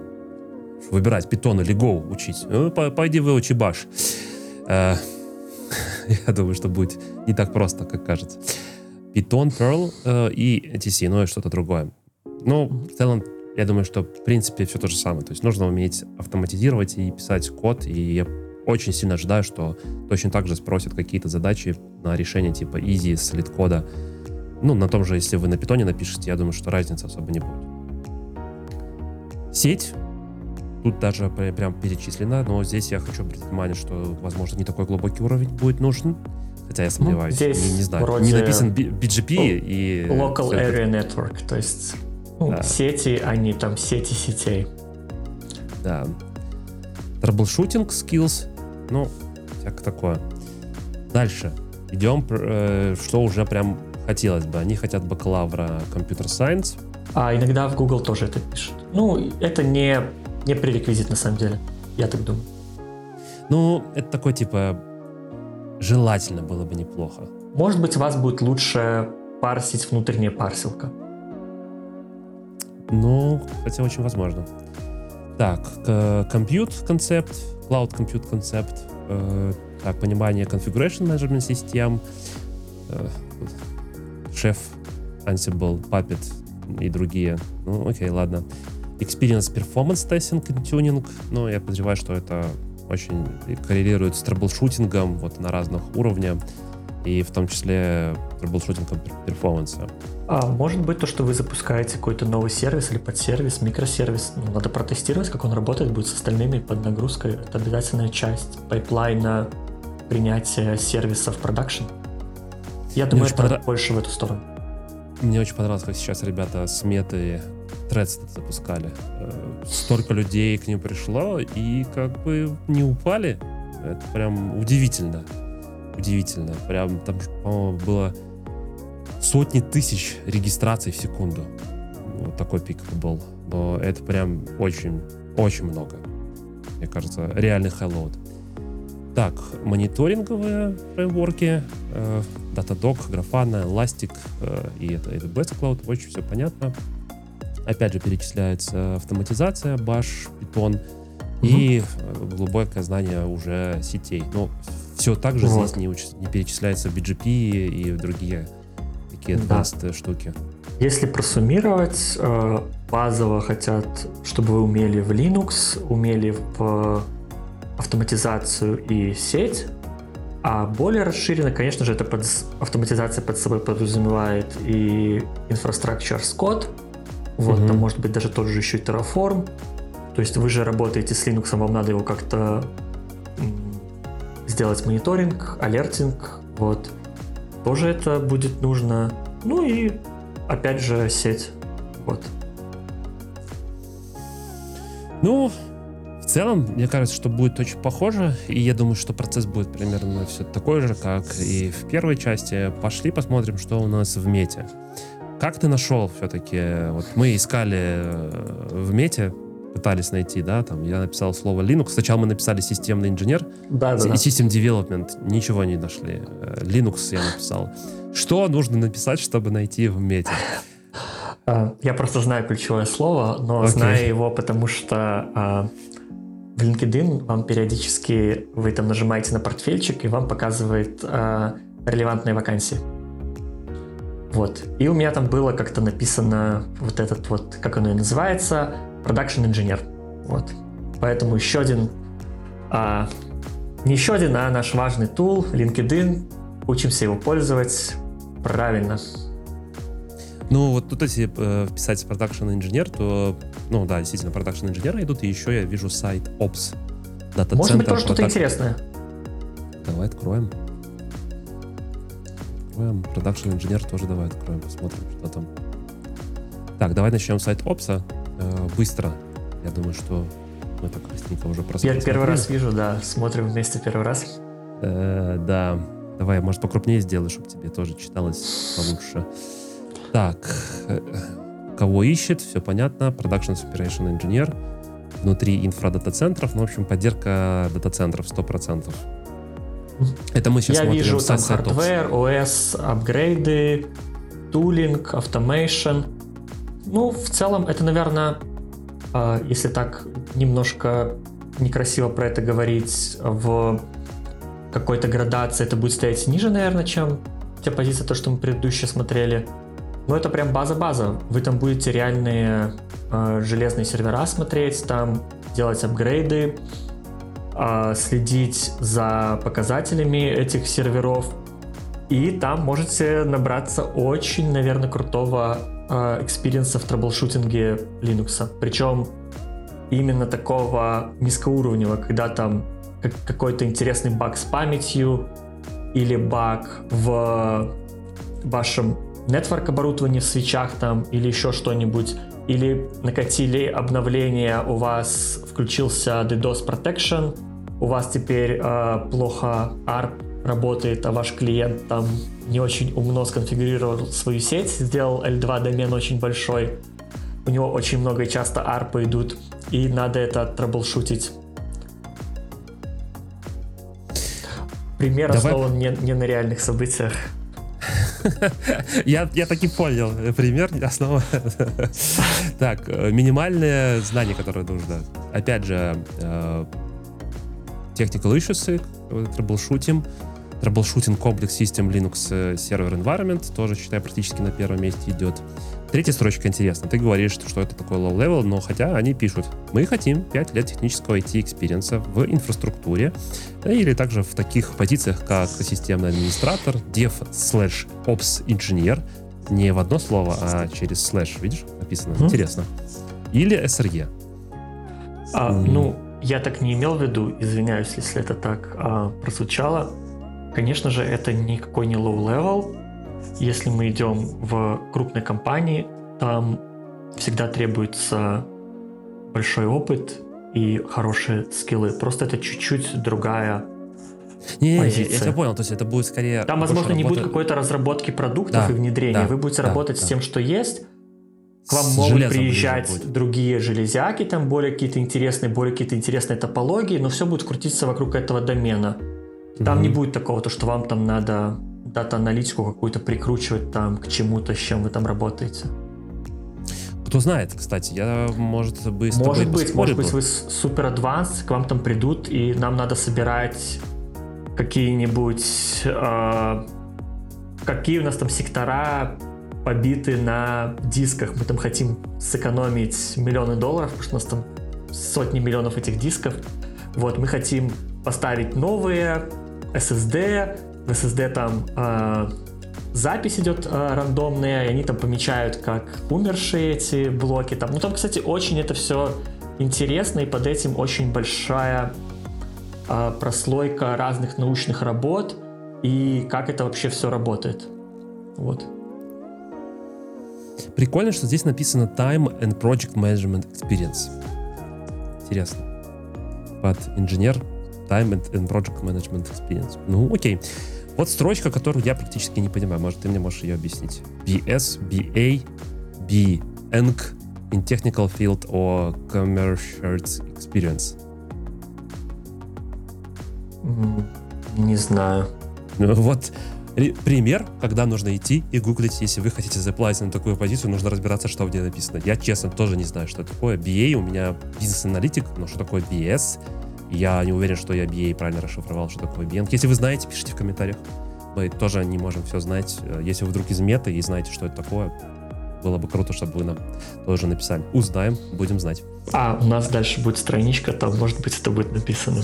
выбирать питон или Go учить, ну, пойди выучи баш. Э, я думаю, что будет не так просто, как кажется. Python, Perl э, и TC, ну и что-то другое. Ну, в целом, я думаю, что в принципе все то же самое. То есть нужно уметь автоматизировать и писать код, и я очень сильно ожидаю, что точно так же спросят какие-то задачи на решение типа easy, solid кода, ну, на том же, если вы на питоне напишете, я думаю, что разницы особо не будет. Сеть. Тут даже прям перечислена, но здесь я хочу обратить внимание, что, возможно, не такой глубокий уровень будет нужен. Хотя я ну, сомневаюсь. Ну, здесь не, не знаю. Не написан BGP и... Local Area Network, то есть ну, да. сети, а не там сети сетей. Да. Troubleshooting skills. Ну, всякое такое. Дальше. Идем, э, что уже прям хотелось бы. Они хотят бакалавра компьютер сайенс. А иногда в Google тоже это пишут. Ну, это не, не пререквизит на самом деле. Я так думаю. Ну, это такой типа желательно было бы неплохо. Может быть, у вас будет лучше парсить внутренняя парсилка. Ну, хотя очень возможно. Так, compute concept, cloud compute concept, э, так, понимание configuration management систем, э, Chef, Ansible, Puppet и другие. Ну, окей, ладно. Experience Performance Testing и Tuning. Ну, я подозреваю, что это очень коррелирует с troubleshooting ом вот на разных уровнях, и в том числе troubleshooting ом performance а. А может быть то, что вы запускаете какой-то новый сервис или подсервис, микросервис, ну, надо протестировать, как он работает будет с остальными под нагрузкой. Это обязательная часть pipeline а принятия сервиса в production. Я думаю, это понрав... больше в эту сторону. Мне очень понравилось, как сейчас ребята с Меты Threads запускали. Э, столько людей к ним пришло, и как бы не упали. Это прям удивительно. Удивительно. Прям там, по-моему, было сотни тысяч регистраций в секунду. Вот такой пик был. Но это прям очень, очень много. Мне кажется, реальный хайлоуд. Так, мониторинговые фреймворки, э, Datadog, Grafana, Elastic э, и это AWS Cloud, очень все понятно. Опять же перечисляется автоматизация, Bash, Python угу. и э, глубокое знание уже сетей. Но все так же вот. здесь не, уч- не перечисляется BGP и другие такие да. штуки. Если просуммировать, э, базово хотят, чтобы вы умели в Linux, умели в автоматизацию и сеть, А более расширенно, конечно же, это под, автоматизация под собой подразумевает и Infrastructure as Code, вот, mm-hmm. там может быть даже тот же еще и Terraform. То есть вы же работаете с Linux, вам надо его как-то сделать мониторинг, алертинг, вот. Тоже это будет нужно. Ну и опять же сеть, вот. Ну, в целом, мне кажется, что будет очень похоже, и я думаю, что процесс будет примерно все такой же, как и в первой части. Пошли посмотрим, что у нас в мете. Как ты нашел все-таки? Вот мы искали э, в мете, пытались найти, да, там я написал слово Linux. Сначала мы написали системный инженер да, да, и System Development. Ничего не нашли. Э, Linux я написал. Что нужно написать, чтобы найти в мете? А, я просто знаю ключевое слово, но okay. знаю его, потому что а, в LinkedIn вам периодически вы там нажимаете на портфельчик и вам показывает а, релевантные вакансии. Вот. И у меня там было как-то написано вот этот вот, как оно и называется, Production Engineer. Вот. Поэтому еще один, а, не еще один, а наш важный тул LinkedIn. Учимся его пользовать правильно. Ну, вот тут если э, вписать Production Engineer, то, ну да, действительно, Production Engineer идут, и еще я вижу сайт Ops. Data Может быть, тоже что-то интересное. Давай откроем откроем. Production Engineer тоже давай откроем, посмотрим, что там. Так, давай начнем сайт Опса. Э, быстро. Я думаю, что мы так быстренько уже просто... Я первый раз вижу, да. Смотрим вместе первый раз. Э, да. Давай, может, покрупнее сделаю, чтобы тебе тоже читалось получше. Так. Э, кого ищет, все понятно. Production Operation Engineer. Внутри инфра-дата-центров. Ну, в общем, поддержка дата-центров 100%. Это мы сейчас Я вижу там hardware, OS, апгрейды, tooling, automation. Ну, в целом, это, наверное, а, если так немножко некрасиво про это говорить, в какой-то градации это будет стоять ниже, наверное, чем те позиции, то, что мы предыдущие смотрели. Но это прям база-база. Вы там будете реальные э, железные сервера смотреть, там делать апгрейды, а, следить за показателями этих серверов. И там можете набраться очень, наверное, крутого experience а в troubleshooting е Linux. Причем именно такого низкоуровневого, когда там какой-то интересный баг с памятью или баг в вашем network оборудовании в свечах там или еще что-нибудь или накатили обновление, у вас включился DDoS Protection, у вас теперь э, плохо ARP работает, а ваш клиент там не очень умно сконфигурировал свою сеть, сделал L2 домен очень большой, у него очень много и часто ARP идут, и надо это траблшутить. Пример Давай... основан не, не на реальных событиях. Я, я таки понял. Пример основа. Так, э, минимальное знание, которое нужно. Опять же, э, technical issues, troubleshooting, troubleshooting complex system Linux э, server environment, тоже, считаю, практически на первом месте идет. Третья строчка интересна. Ты говоришь, что это такое low level, но хотя они пишут, мы хотим 5 лет технического IT-experience а в инфраструктуре или также в таких позициях, как системный администратор, dev slash ops инженер, не в одно слово, а через слэш, видишь, написано, mm-hmm. интересно. Или SRE. А, mm. Ну, я так не имел в виду, извиняюсь, если это так а, прозвучало. Конечно же, это никакой не low-level. Если мы идем в крупной компании, там всегда требуется большой опыт и хорошие скиллы. Просто это чуть-чуть другая не, не, я тебя понял, то есть это будет скорее... Там, возможно, не работа... будет какой-то разработки продуктов да, и внедрения. Да, Вы будете да, работать да. с тем, что есть, к вам могут приезжать другие железяки, там более какие-то интересные, более какие-то интересные топологии, но все будет крутиться вокруг этого домена. Там mm-hmm. не будет такого, то, что вам там надо дата-аналитику какую-то прикручивать там к чему-то, с чем вы там работаете. Кто знает, кстати, я, может быть, Может быть, может быть, вы супер адванс, к вам там придут, и нам надо собирать какие-нибудь... Э, какие у нас там сектора побиты на дисках. Мы там хотим сэкономить миллионы долларов, потому что у нас там сотни миллионов этих дисков. Вот, мы хотим поставить новые, SSD, в SSD там э, запись идет э, рандомная, и они там помечают как умершие эти блоки. Там. Ну там, кстати, очень это все интересно, и под этим очень большая э, прослойка разных научных работ, и как это вообще все работает. Вот. Прикольно, что здесь написано Time and Project Management Experience. Интересно. Под инженер Time and Project Management Experience. Ну, окей. Вот строчка, которую я практически не понимаю. Может, ты мне можешь ее объяснить. BS, BA, B, ENC in Technical Field or Commercial Experience. Не знаю. Ну, вот пример, когда нужно идти и гуглить, если вы хотите заплатить на такую позицию, нужно разбираться, что в ней написано. Я, честно, тоже не знаю, что такое. BA у меня бизнес-аналитик, но что такое BS? Я не уверен, что я BA правильно расшифровал, что такое BN. Если вы знаете, пишите в комментариях. Мы тоже не можем все знать. Если вы вдруг из мета и знаете, что это такое, было бы круто, чтобы вы нам тоже написали. Узнаем, будем знать. А, у нас дальше будет страничка, там, может быть, это будет написано.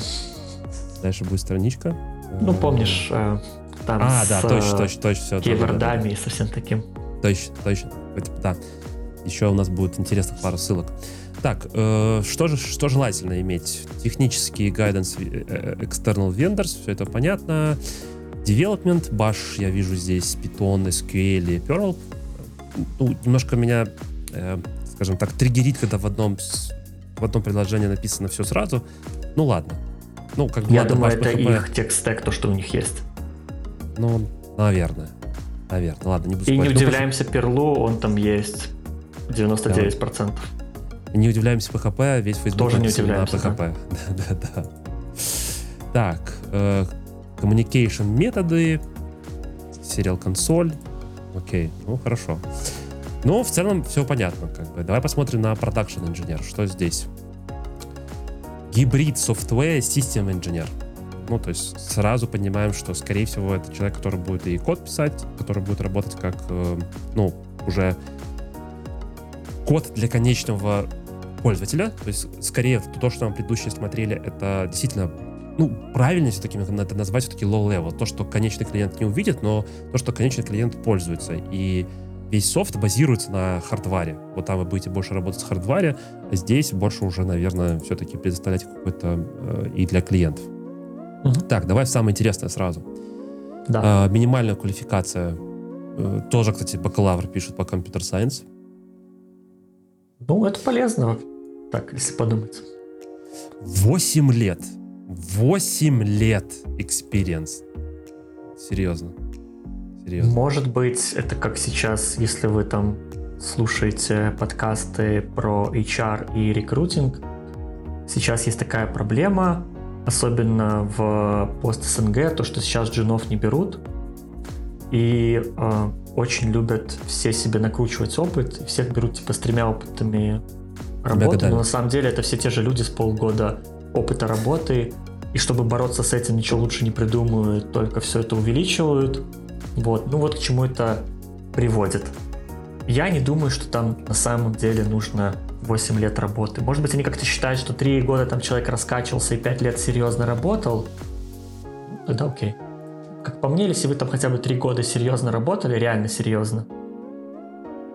Дальше будет страничка. Ну, помнишь, э, там а, с да, точно, точно, точно, все. Кейвордами да, да. и совсем таким. Точно, точно. Да. Еще у нас будет интересных пару ссылок. Так, э, что же что желательно иметь? Технический guidance э, э, external vendors, все это понятно. Development, Bash, я вижу здесь Python, SQL и Perl. Ну, немножко меня, э, скажем так, триггерит, когда в одном, в одном предложении написано все сразу. Ну ладно. Ну, как бы, я ладно, думаю, это PHP... их текст-стек, то, что у них есть. Ну, наверное. Наверное. Ладно, не буду И спорить. не ну, удивляемся Перлу, он там есть 99%. Да. Не удивляемся PHP, весь Facebook Тоже не удивляемся. На PHP. Да, да, да. Так, э, communication методы, сериал консоль. Окей, ну хорошо. Ну, в целом все понятно. Как бы. Давай посмотрим на Production Engineer. Что здесь? Гибрид software System Engineer. Ну, то есть сразу понимаем, что, скорее всего, это человек, который будет и код писать, который будет работать как, э, ну, уже код для конечного пользователя. То есть, скорее, то, что мы предыдущие смотрели, это действительно ну, правильно все-таки это назвать все-таки low-level. То, что конечный клиент не увидит, но то, что конечный клиент пользуется. И весь софт базируется на хардваре. Вот там вы будете больше работать с хардваре, а здесь больше уже, наверное, все-таки предоставлять какой-то э, и для клиентов. Угу. Так, давай самое интересное сразу. Да. Э, минимальная квалификация. Э, тоже, кстати, бакалавр пишет по компьютер сайенс. Ну, это полезно, так, если подумать. 8 лет. 8 лет experience. Серьезно. Серьезно. Может быть, это как сейчас, если вы там слушаете подкасты про HR и рекрутинг, сейчас есть такая проблема, особенно в пост СНГ, то, что сейчас джинов не берут, и э, очень любят все себе накручивать опыт, всех берут типа с тремя опытами работы, но на самом деле это все те же люди с полгода опыта работы, и чтобы бороться с этим ничего лучше не придумают, только все это увеличивают. Вот, ну вот к чему это приводит. Я не думаю, что там на самом деле нужно 8 лет работы. Может быть, они как-то считают, что 3 года там человек раскачивался и 5 лет серьезно работал. Ну, тогда окей. Как по мне, если вы там хотя бы 3 года серьезно работали, реально серьезно,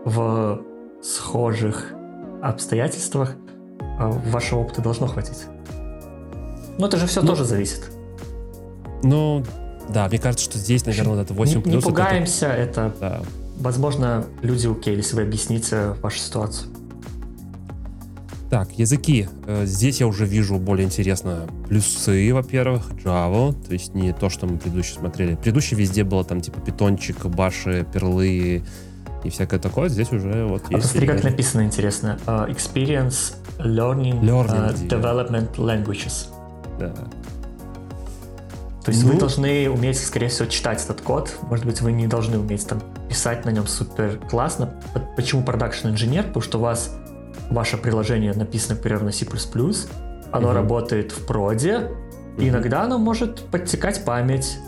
в схожих обстоятельствах, а, вашего опыта должно хватить. Но это же все ну, тоже зависит. Ну, да, мне кажется, что здесь, наверное, это 8 не, плюс. Не пугаемся, это, это да. возможно, люди окей, если вы объясните вашу ситуацию. Так, языки. Э, здесь я уже вижу более интересно плюсы, во-первых, Java, то есть не то, что мы предыдущие смотрели. Предыдущий везде было там типа питончик, баши, перлы и всякое такое. Здесь уже вот а есть. Посмотри, как написано интересно. Uh, experience Learning, learning uh, Development Languages. Да. То есть ну, вы должны уметь, скорее всего, читать этот код. Может быть, вы не должны уметь там писать на нем супер классно. Почему продакшн инженер? Потому что у вас ваше приложение написано, например, на C++, оно угу. работает в проде, угу. и иногда оно может подтекать память,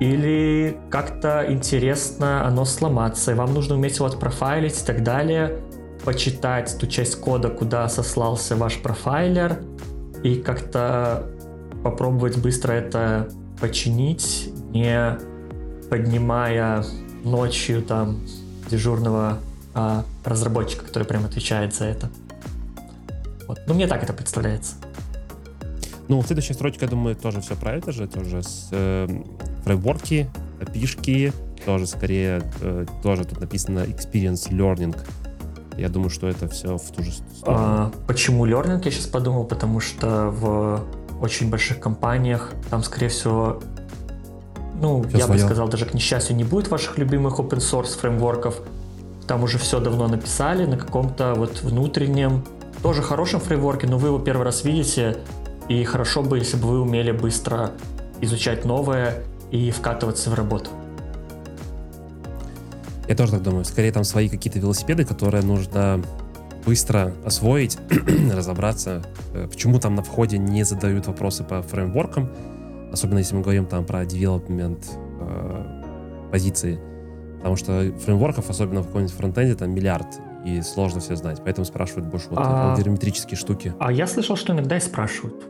или как-то интересно оно сломаться, и вам нужно уметь его отпрофайлить и так далее, почитать ту часть кода, куда сослался ваш профайлер, и как-то попробовать быстро это починить, не поднимая ночью там дежурного а, разработчика, который прям отвечает за это. Вот. Ну, мне так это представляется. Ну, следующая строчка, я думаю, тоже все про это же, тоже с э, фреймворки, API, тоже скорее, э, тоже тут написано experience learning. Я думаю, что это все в ту же сторону. А, почему learning, я сейчас подумал, потому что в очень больших компаниях там, скорее всего, ну, все я свое. бы сказал, даже к несчастью, не будет ваших любимых open source фреймворков. Там уже все давно написали на каком-то вот внутреннем, тоже хорошем фреймворке, но вы его первый раз видите, и хорошо бы, если бы вы умели быстро изучать новое и вкатываться в работу. Я тоже так думаю. Скорее там свои какие-то велосипеды, которые нужно быстро освоить, разобраться. Э, почему там на входе не задают вопросы по фреймворкам, особенно если мы говорим там про development э, позиции. Потому что фреймворков, особенно в каком-нибудь фронтенде, там миллиард, и сложно все знать. Поэтому спрашивают больше вот а... алгоритмические штуки. А я слышал, что иногда и спрашивают.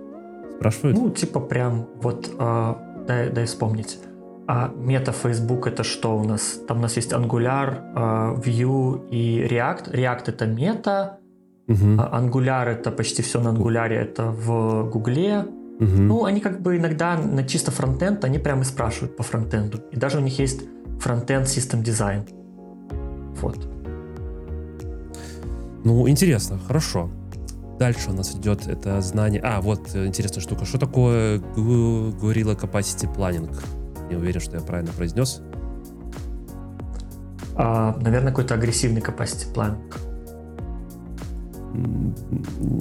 Спрашивают? Ну, типа прям вот, а, дай, дай вспомнить. А мета Facebook это что у нас? Там у нас есть Angular, а, Vue и React. React это мета, угу. Angular это почти все на Angular, это в Гугле. Угу. Ну, они как бы иногда на чисто фронтенд, они прямо и спрашивают по фронтенду. И даже у них есть фронтенд System Design. Вот. Ну, интересно, хорошо. Дальше у нас идет это знание... А, вот э, интересная штука. Что такое Gorilla Capacity Planning? Не уверен, что я правильно произнес. А, наверное, какой-то агрессивный capacity planning.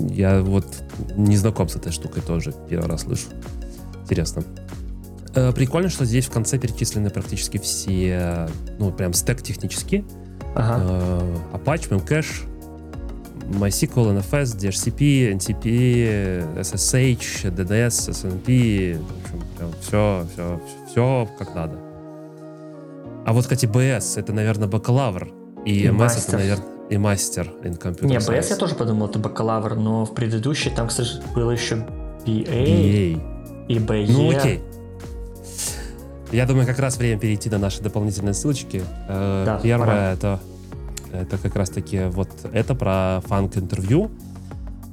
Я вот не знаком с этой штукой тоже. Первый раз слышу. Интересно. Э, прикольно, что здесь в конце перечислены практически все, ну, прям стек технически. Ага. Э, Apache, Memcache, MySQL, NFS, DHCP, NTP, SSH, DNS, SNP, в общем, прям все, все, все как надо. А вот, кстати, BS, это, наверное, бакалавр, и, и MS мастер. это, наверное, и мастер in computer Не, BS я тоже подумал, это бакалавр, но в предыдущей там, кстати, было еще BA, BA. и BE. Ну, окей. Я думаю, как раз время перейти на наши дополнительные ссылочки. Э, да, Первое это это как раз-таки вот это про фанк-интервью.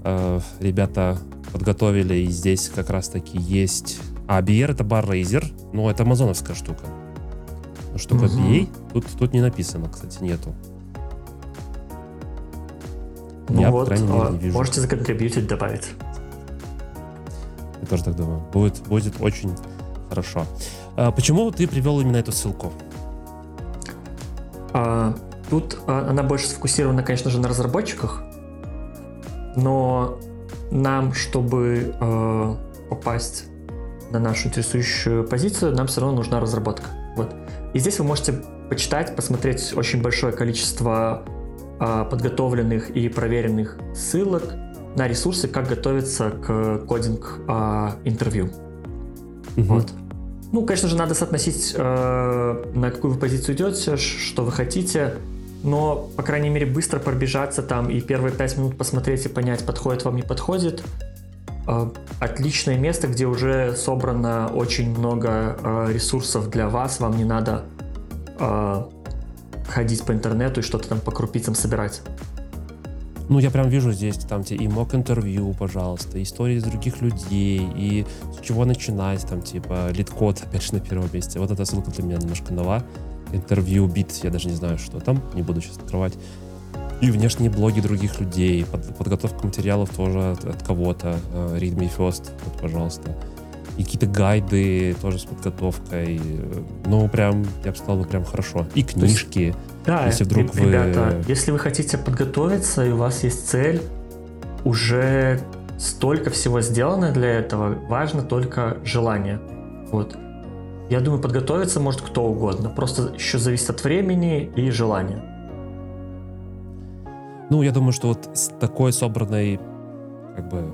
Э, ребята подготовили, и здесь как раз-таки есть... А, BR это Barraiser, ну, это амазоновская штука. Штука угу. BA тут, тут не написано, кстати, нету. Ну Я, вот, по крайней мере, не вижу. Можете законтрибьютить, добавить. Я тоже так думаю. Будет, будет очень хорошо. А почему ты привел именно эту ссылку? А, Тут а, она больше сфокусирована, конечно же, на разработчиках, но нам, чтобы э, попасть на нашу интересующую позицию, нам все равно нужна разработка. Вот. И здесь вы можете почитать, посмотреть очень большое количество э, подготовленных и проверенных ссылок на ресурсы, как готовиться к кодинг э. Угу. Вот. Ну, конечно же, надо соотносить, э, на какую вы позицию идете, что вы хотите но, по крайней мере, быстро пробежаться там и первые пять минут посмотреть и понять, подходит вам, не подходит. А, отличное место, где уже собрано очень много а, ресурсов для вас, вам не надо а, ходить по интернету и что-то там по крупицам собирать. Ну, я прям вижу здесь, там, и mock интервью, пожалуйста, истории из других людей, и с чего начинать, там, типа, LeetCode, опять же, на первом месте. Вот эта ссылка для меня немножко нова интервью, бит, я даже не знаю, что там, не буду сейчас открывать. И внешние блоги других людей, под, подготовка материалов тоже от, от кого-то, uh, Read Me First, вот, пожалуйста. И какие-то гайды тоже с подготовкой. Ну, прям, я бы сказал, прям хорошо. И книжки. Есть, да, если вдруг вы... ребята, если вы хотите подготовиться, и у вас есть цель, уже столько всего сделано для этого, важно только желание. Вот. Я думаю, подготовиться может кто угодно. Просто еще зависит от времени и желания. Ну, я думаю, что вот с такой собранной как бы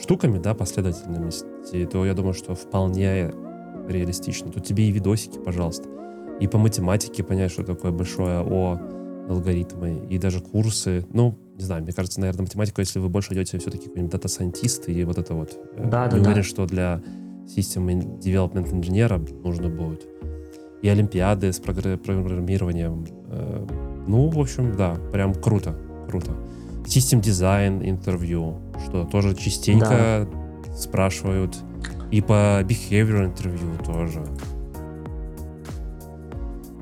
штуками, да, последовательностью, то я думаю, что вполне реалистично. Тут тебе и видосики, пожалуйста, и по математике понять, что такое большое О, алгоритмы, и даже курсы. Ну, не знаю, мне кажется, наверное, математику, если вы больше идете все-таки какой-нибудь data scientist и вот это вот. Да, не да, уверен, да. что для System Development инженера нужно будет. И олимпиады с программированием. Э, ну, в общем, да, прям круто, круто. System дизайн интервью, что тоже частенько да. спрашивают. И по behavior интервью тоже.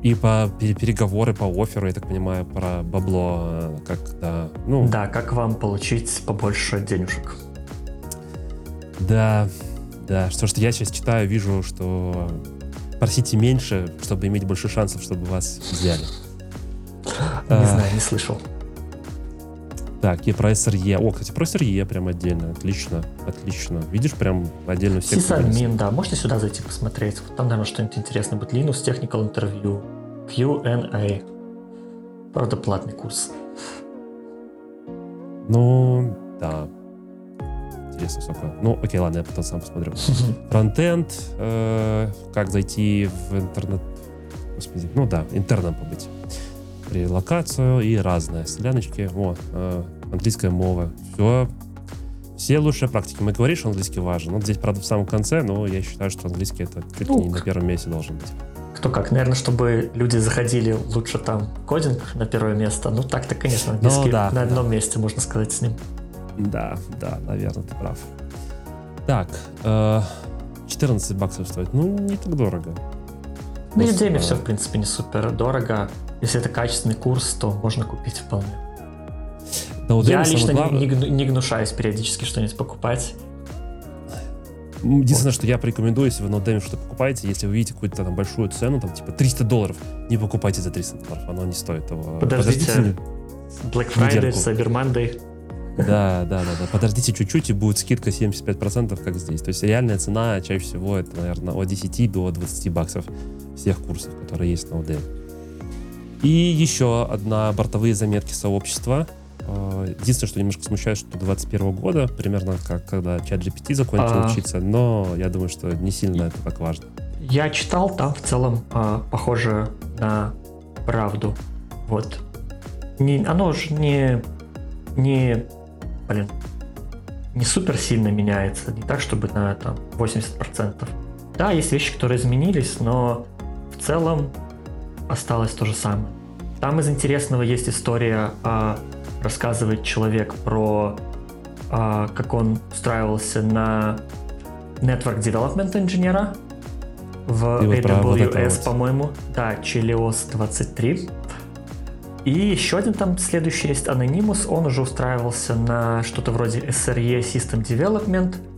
И по переговоры по оферу, я так понимаю, про бабло, э, как, да, ну... Да, как вам получить побольше денежек. Да, да, что, что я сейчас читаю, вижу, что просите меньше, чтобы иметь больше шансов, чтобы вас взяли. Не а, знаю, не слышал. Так, и про SRE. О, кстати, про SRE прям отдельно. Отлично, отлично. Видишь, прям отдельно все. Сисадмин, да. Можете сюда зайти посмотреть? Там, наверное, что-нибудь интересное будет. Linux Technical Interview. Q&A. Правда, платный курс. Ну, да. Интересно, сколько. Ну, окей, ладно, я потом сам посмотрю. Фронтенд. Э, как зайти в интернет. Господи, ну да, интерном побыть релокацию и разные соляночки. О, э, английская мова. Все. Все лучшие практики. Мы говорим, что английский важен. Ну, здесь, правда, в самом конце, но я считаю, что английский это чуть ли не на первом месте должен быть. Кто как, наверное, чтобы люди заходили лучше там кодинг на первое место. Ну, так-то, конечно, английский ну, да, на одном да. месте, можно сказать, с ним. Да, да, наверное, ты прав. Так, э, 14 баксов стоит. Ну, не так дорого. Ну, Udemy все, в принципе, не супер дорого. Если это качественный курс, то можно купить вполне. Да, Я лично глав... не, не, не гнушаюсь периодически что-нибудь покупать. Единственное, вот. что я порекомендую, если вы на Udemy что-то покупаете, если вы видите какую-то там большую цену, там типа 300 долларов, не покупайте за 300 долларов, оно не стоит того. Подождите, Подождите Black Friday, Cyber Monday. Да, да, да, да. Подождите чуть-чуть, и будет скидка 75%, как здесь. То есть реальная цена чаще всего это, наверное, от 10 до 20 баксов всех курсов, которые есть на Udemy. И еще одна бортовые заметки сообщества. А, единственное, что немножко смущает, что 21 года, примерно как когда чат GPT закончил а... учиться, но я думаю, что не сильно это так важно. Я читал, там в целом а, похоже на правду. Вот. Не, оно же не, не, блин, не супер сильно меняется, не так, чтобы на там 80%. Да, есть вещи, которые изменились, но в целом осталось то же самое. Там из интересного есть история, а, рассказывает человек про а, как он устраивался на Network Development инженера в AWS, вот по-моему. Да, Chelios 23. И еще один там следующий есть Anonymous, он уже устраивался на что-то вроде SRE System Development –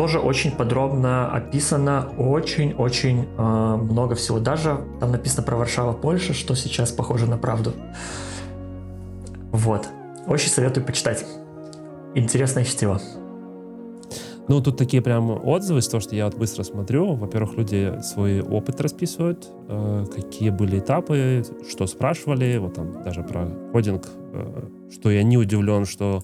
тоже очень подробно описано, очень-очень э, много всего. Даже там написано про Варшава, Польша, что сейчас похоже на правду. Вот. Очень советую почитать. Интересное чтиво. Ну, тут такие прям отзывы, того, что я вот быстро смотрю. Во-первых, люди свой опыт расписывают, э, какие были этапы, что спрашивали, вот там даже про кодинг, э, что я не удивлен, что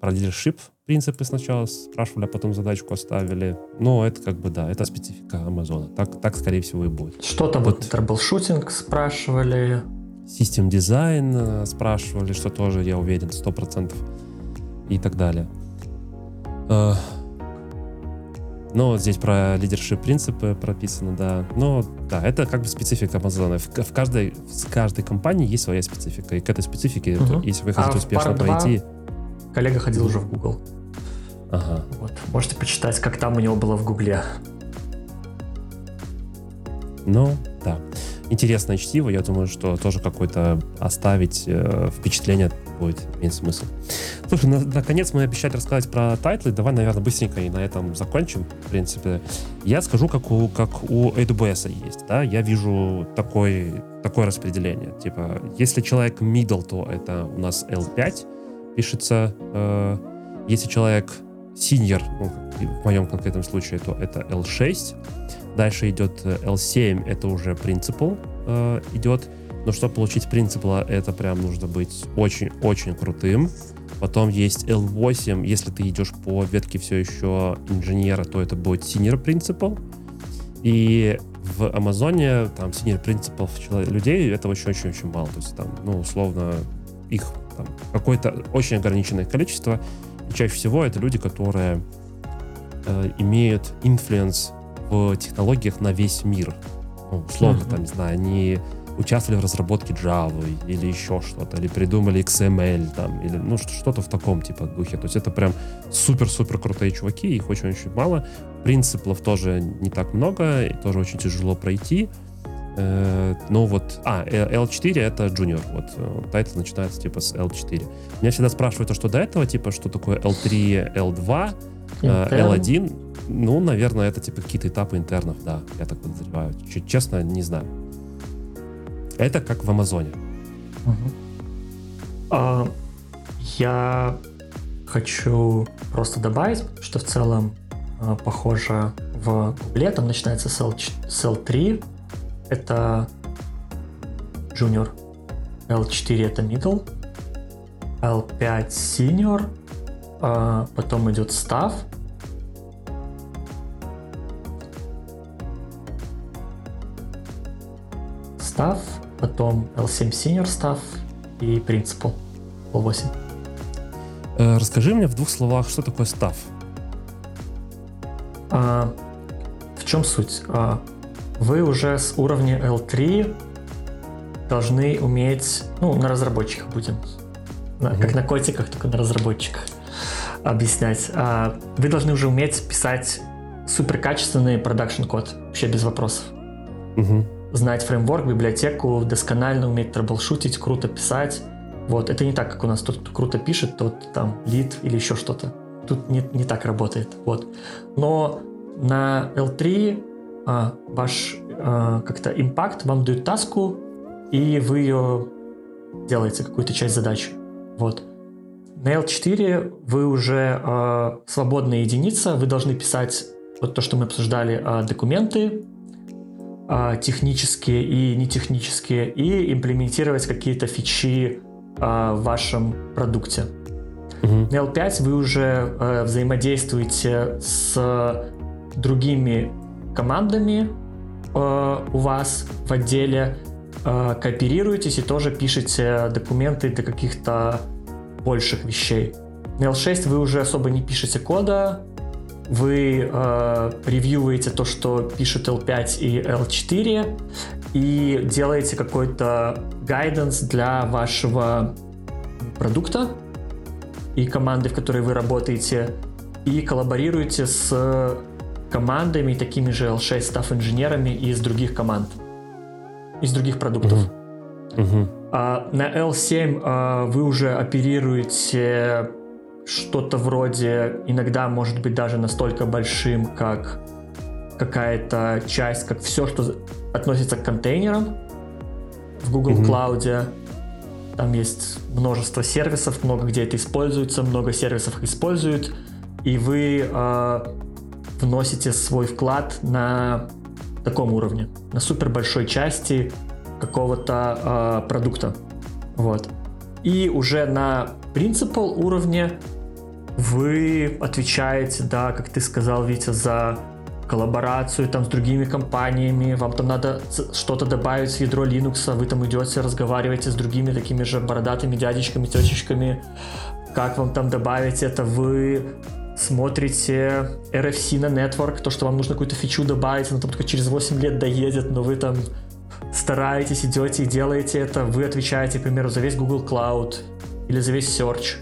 про leadership принципы сначала спрашивали, а потом задачку оставили. Но это как бы, да, это специфика Амазона. Так, так скорее всего, и будет. Что-то вот, вот troubleshooting спрашивали. System design э, спрашивали, что тоже, я уверен, 100% и так далее. Но здесь про лидершип принципы прописано, да. Но да, это как бы специфика Амазона. В, в, каждой, в каждой компании есть своя специфика. И к этой специфике, угу. если вы хотите а успешно пройти... 2 коллега ходил уже в Google. Ага. Вот. Можете почитать, как там у него было в Гугле. Ну, да. Интересное чтиво. Я думаю, что тоже какое-то оставить э, впечатление будет иметь смысл. Слушай, на, наконец мы обещали рассказать про тайтлы. Давай, наверное, быстренько и на этом закончим. В принципе, я скажу, как у, как у AWS есть. Да? Я вижу такой, такое распределение. Типа, если человек middle, то это у нас L5 пишется. Э, если человек senior, ну, в моем конкретном случае, то это L6. Дальше идет L7, это уже principal э, идет. Но чтобы получить принципла, это прям нужно быть очень-очень крутым. Потом есть L8, если ты идешь по ветке все еще инженера, то это будет senior principal. И в Амазоне там senior principal людей это очень-очень-очень мало. То есть там, ну, условно, их там, какое-то очень ограниченное количество. И чаще всего это люди, которые э, имеют influence в технологиях на весь мир. Ну, условно, mm-hmm. там, не знаю, они участвовали в разработке Java или еще что-то, или придумали XML там, или ну что-то в таком типа духе. То есть это прям супер-супер крутые чуваки, их очень-очень мало. Принциплов тоже не так много, и тоже очень тяжело пройти. Э, ну вот, а, L4 это junior, вот, э, title начинается типа с L4. Меня всегда спрашивают, а что до этого, типа, что такое L3, L2, L1, ну, наверное, это типа какие-то этапы интернов, да, я так подозреваю. Честно, не знаю. Это как в Амазоне. Угу. А, я хочу просто добавить, что в целом а, похоже в Гугле, там начинается с L3, это Junior, L4 это Middle, L5 Senior, а потом идет Staff, Staff, потом L7 Senior Staff и Principal L8. Э, расскажи мне в двух словах, что такое Staff. А, в чем суть? А, вы уже с уровня L3 должны уметь, ну, на разработчиках будем, на, угу. как на котиках, только на разработчиках объяснять. А, вы должны уже уметь писать суперкачественный продакшн код, вообще без вопросов. Угу знать фреймворк, библиотеку, досконально уметь трэблшутить, круто писать. Вот, это не так, как у нас кто круто пишет, тот там лид или еще что-то. Тут не, не так работает. Вот. Но на L3 а, ваш а, как-то импакт вам дают таску, и вы ее делаете, какую-то часть задачи. Вот. На L4 вы уже а, свободная единица, вы должны писать вот то, что мы обсуждали, документы, технические и нетехнические, и имплементировать какие-то фичи в вашем продукте. Uh-huh. На L5 вы уже а, взаимодействуете с другими командами у вас в отделе, кооперируетесь и тоже пишете документы для каких-то больших вещей. На L6 вы уже особо не пишете кода, вы э, ревьюете то, что пишут L5 и L4, и делаете какой-то гайденс для вашего продукта и команды, в которой вы работаете, и коллаборируете с командами, такими же L6 стафф-инженерами из других команд, из других продуктов. Uh-huh. Uh-huh. А на L7 а, вы уже оперируете что-то вроде, иногда может быть даже настолько большим, как какая-то часть, как все, что относится к контейнерам в Google mm-hmm. Cloud. Там есть множество сервисов, много где это используется, много сервисов их используют, и вы э, вносите свой вклад на таком уровне, на супер большой части какого-то э, продукта. Вот. И уже на принципал уровне вы отвечаете, да, как ты сказал, Витя, за коллаборацию там с другими компаниями, вам там надо что-то добавить в ядро Linux, вы там идете, разговариваете с другими такими же бородатыми дядечками, тетечками, как вам там добавить это, вы смотрите RFC на Network, то, что вам нужно какую-то фичу добавить, она там только через 8 лет доедет, но вы там стараетесь, идете и делаете это, вы отвечаете, к примеру, за весь Google Cloud или за весь Search,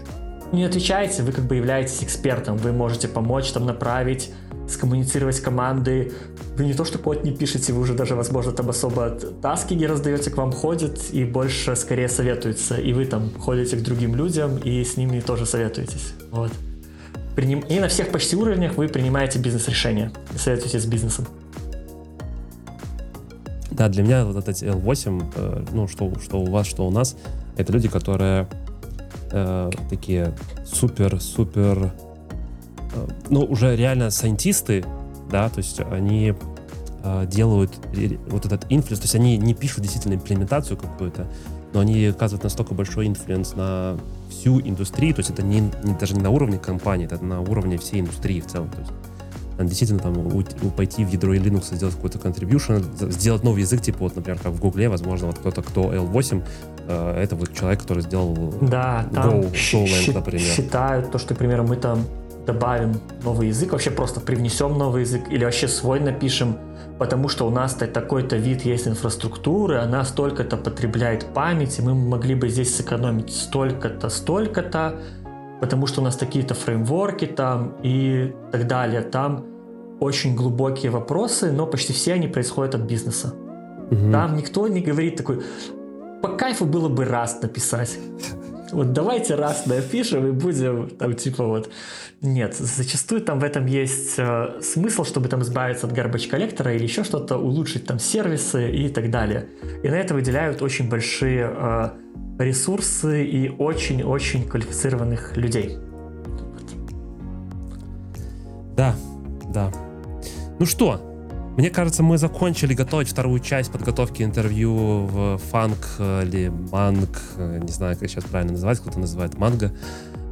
не отвечаете, вы как бы являетесь экспертом, вы можете помочь там направить, скоммуницировать команды. Вы не то, что код не пишете, вы уже даже, возможно, там особо таски не раздаете, к вам ходят и больше скорее советуются. И вы там ходите к другим людям и с ними тоже советуетесь. Вот. И на всех почти уровнях вы принимаете бизнес-решения и советуетесь с бизнесом. Да, для меня вот этот L8, э, ну, что, что у вас, что у нас, это люди, которые э, такие супер-супер, э, ну, уже реально сайентисты, да, то есть они э, делают вот этот influence, то есть они не пишут действительно имплементацию какую-то, но они оказывают настолько большой influence на всю индустрию, то есть это не, не, даже не на уровне компании, это на уровне всей индустрии в целом. То есть действительно там у, у, пойти в ядро Linux, сделать какой-то contribution, сделать новый язык, типа вот, например, как в Гугле, возможно, вот кто-то, кто L8, э, это вот человек, который сделал да, Go, там Golang, например. считают то, что, к примеру, мы там добавим новый язык, вообще просто привнесем новый язык или вообще свой напишем, потому что у нас такой-то вид есть инфраструктуры, она столько-то потребляет памяти, мы могли бы здесь сэкономить столько-то, столько-то, потому что у нас такие-то фреймворки там и так далее. Там очень глубокие вопросы, но почти все они происходят от бизнеса. Угу. Там никто не говорит такой, по кайфу было бы раз написать. Вот давайте раз напишем и будем там типа вот... Нет, зачастую там в этом есть э, смысл, чтобы там избавиться от garbage коллектора или еще что-то, улучшить там сервисы и так далее. И на это выделяют очень большие э, ресурсы и очень-очень квалифицированных людей. Да, да. Ну что, мне кажется, мы закончили готовить вторую часть подготовки интервью в фанк или манг, не знаю, как сейчас правильно называть, кто-то называет манго,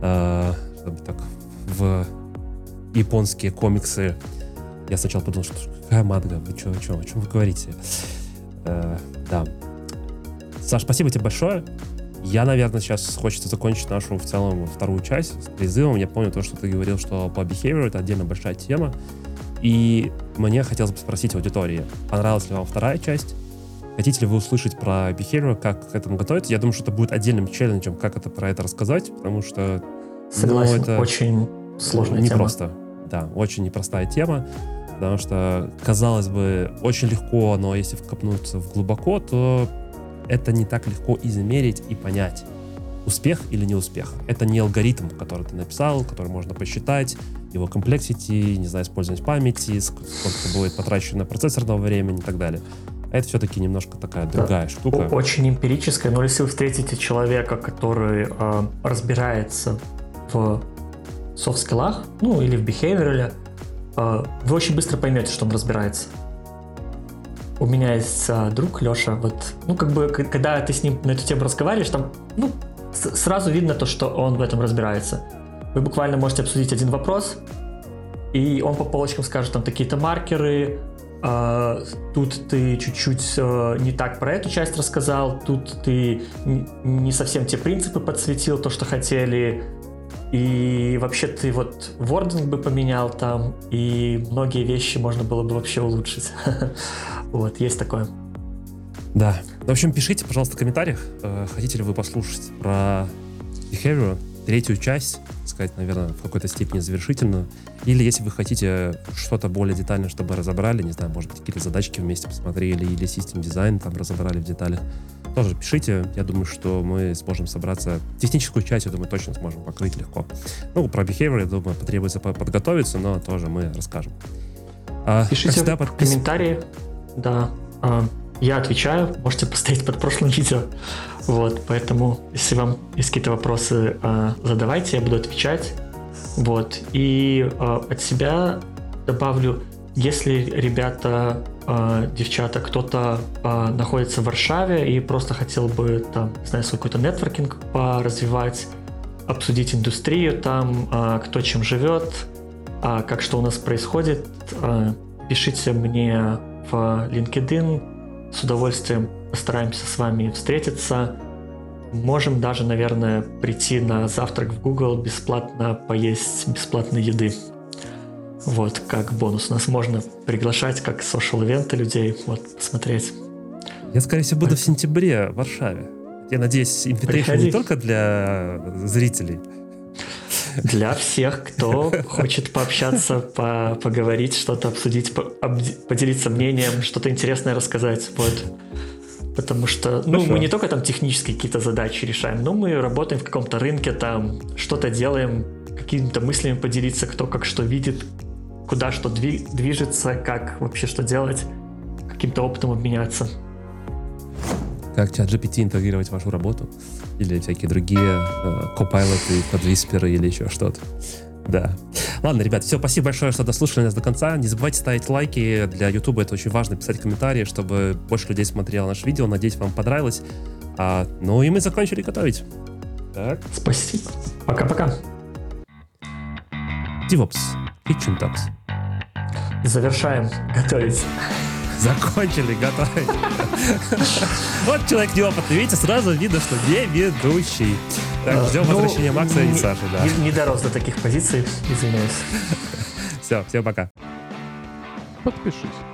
э, чтобы так в японские комиксы. Я сначала подумал, что какая манга, вы что, что, о чем вы говорите? Э, да. Саш, спасибо тебе большое. Я, наверное, сейчас хочется закончить нашу в целом вторую часть с призывом. Я помню то, что ты говорил, что по behavior это отдельно большая тема. И мне хотелось бы спросить аудитории, понравилась ли вам вторая часть? Хотите ли вы услышать про behavior, как к этому готовиться? Я думаю, что это будет отдельным челленджем, как это про это рассказать, потому что... Ну, Согласен, ну, это очень сложная не тема. просто, да, очень непростая тема, потому что, казалось бы, очень легко, но если вкопнуться в глубоко, то это не так легко измерить и понять успех или не успех. Это не алгоритм, который ты написал, который можно посчитать, его комплексити, не знаю, использовать памяти, сколько будет потрачено процессорного времени и так далее. А это все-таки немножко такая другая да. штука. Очень эмпирическая, но если вы встретите человека, который э, разбирается в софт-скиллах, ну или в behavior, э, вы очень быстро поймете, что он разбирается. У меня есть э, друг Леша, вот, ну как бы, когда ты с ним на эту тему разговариваешь, там, ну, сразу видно то, что он в этом разбирается. Вы буквально можете обсудить один вопрос, и он по полочкам скажет там такие-то маркеры, Uh, тут ты чуть-чуть uh, не так про эту часть рассказал, тут ты не совсем те принципы подсветил, то, что хотели, и вообще ты вот вординг бы поменял там, и многие вещи можно было бы вообще улучшить. вот, есть такое. Да. В общем, пишите, пожалуйста, в комментариях, э, хотите ли вы послушать про Behavior, третью часть, сказать, наверное, в какой-то степени завершительную. Или если вы хотите что-то более детально, чтобы разобрали, не знаю, может быть, какие-то задачки вместе посмотрели, или систем дизайн там разобрали в деталях, тоже пишите. Я думаю, что мы сможем собраться. Техническую часть, я думаю, точно сможем покрыть легко. Ну, про behavior, я думаю, потребуется подготовиться, но тоже мы расскажем. А, Пишите всегда, в комментарии. Да. А, я отвечаю, можете поставить под прошлым видео. Вот, поэтому, если вам есть какие-то вопросы, а, задавайте, я буду отвечать. Вот, и а, от себя добавлю, если ребята, а, девчата, кто-то находится в Варшаве и просто хотел бы там, не знаю, свой какой-то нетворкинг поразвивать, обсудить индустрию там, кто чем живет, как что у нас происходит, пишите мне в LinkedIn, с удовольствием постараемся с вами встретиться. Можем даже, наверное, прийти на завтрак в Google, бесплатно поесть бесплатной еды. Вот, как бонус. Нас можно приглашать как social-ивенты людей, вот, посмотреть. Я, скорее всего, буду в сентябре в Варшаве. Я надеюсь, invitation не только для зрителей. Для всех, кто хочет пообщаться, по поговорить, что-то обсудить, по поделиться мнением, что-то интересное рассказать. Вот. Потому что ну, мы не только там технические какие-то задачи решаем, но мы работаем в каком-то рынке, там что-то делаем, какими-то мыслями поделиться, кто как что видит, куда что движется, как вообще что делать, каким-то опытом обменяться. Как чат GPT интегрировать в вашу работу? Или всякие другие э, копайлоты, подвисперы или еще что-то. Да. Ладно, ребят, все, спасибо большое, что дослушали нас до конца. Не забывайте ставить лайки. Для YouTube это очень важно, писать комментарии, чтобы больше людей смотрело наше видео. Надеюсь, вам понравилось. А, ну и мы закончили готовить. Так. Спасибо. Пока-пока. DevOps. Kitchen Talks. Завершаем готовить. Закончили готовить. Вот человек неопытный, видите, сразу видно, что не ведущий. Так, ждем Ну, возвращения Макса и Саши, да. Не дорос до таких позиций, извиняюсь. Все, всем пока. Подпишись.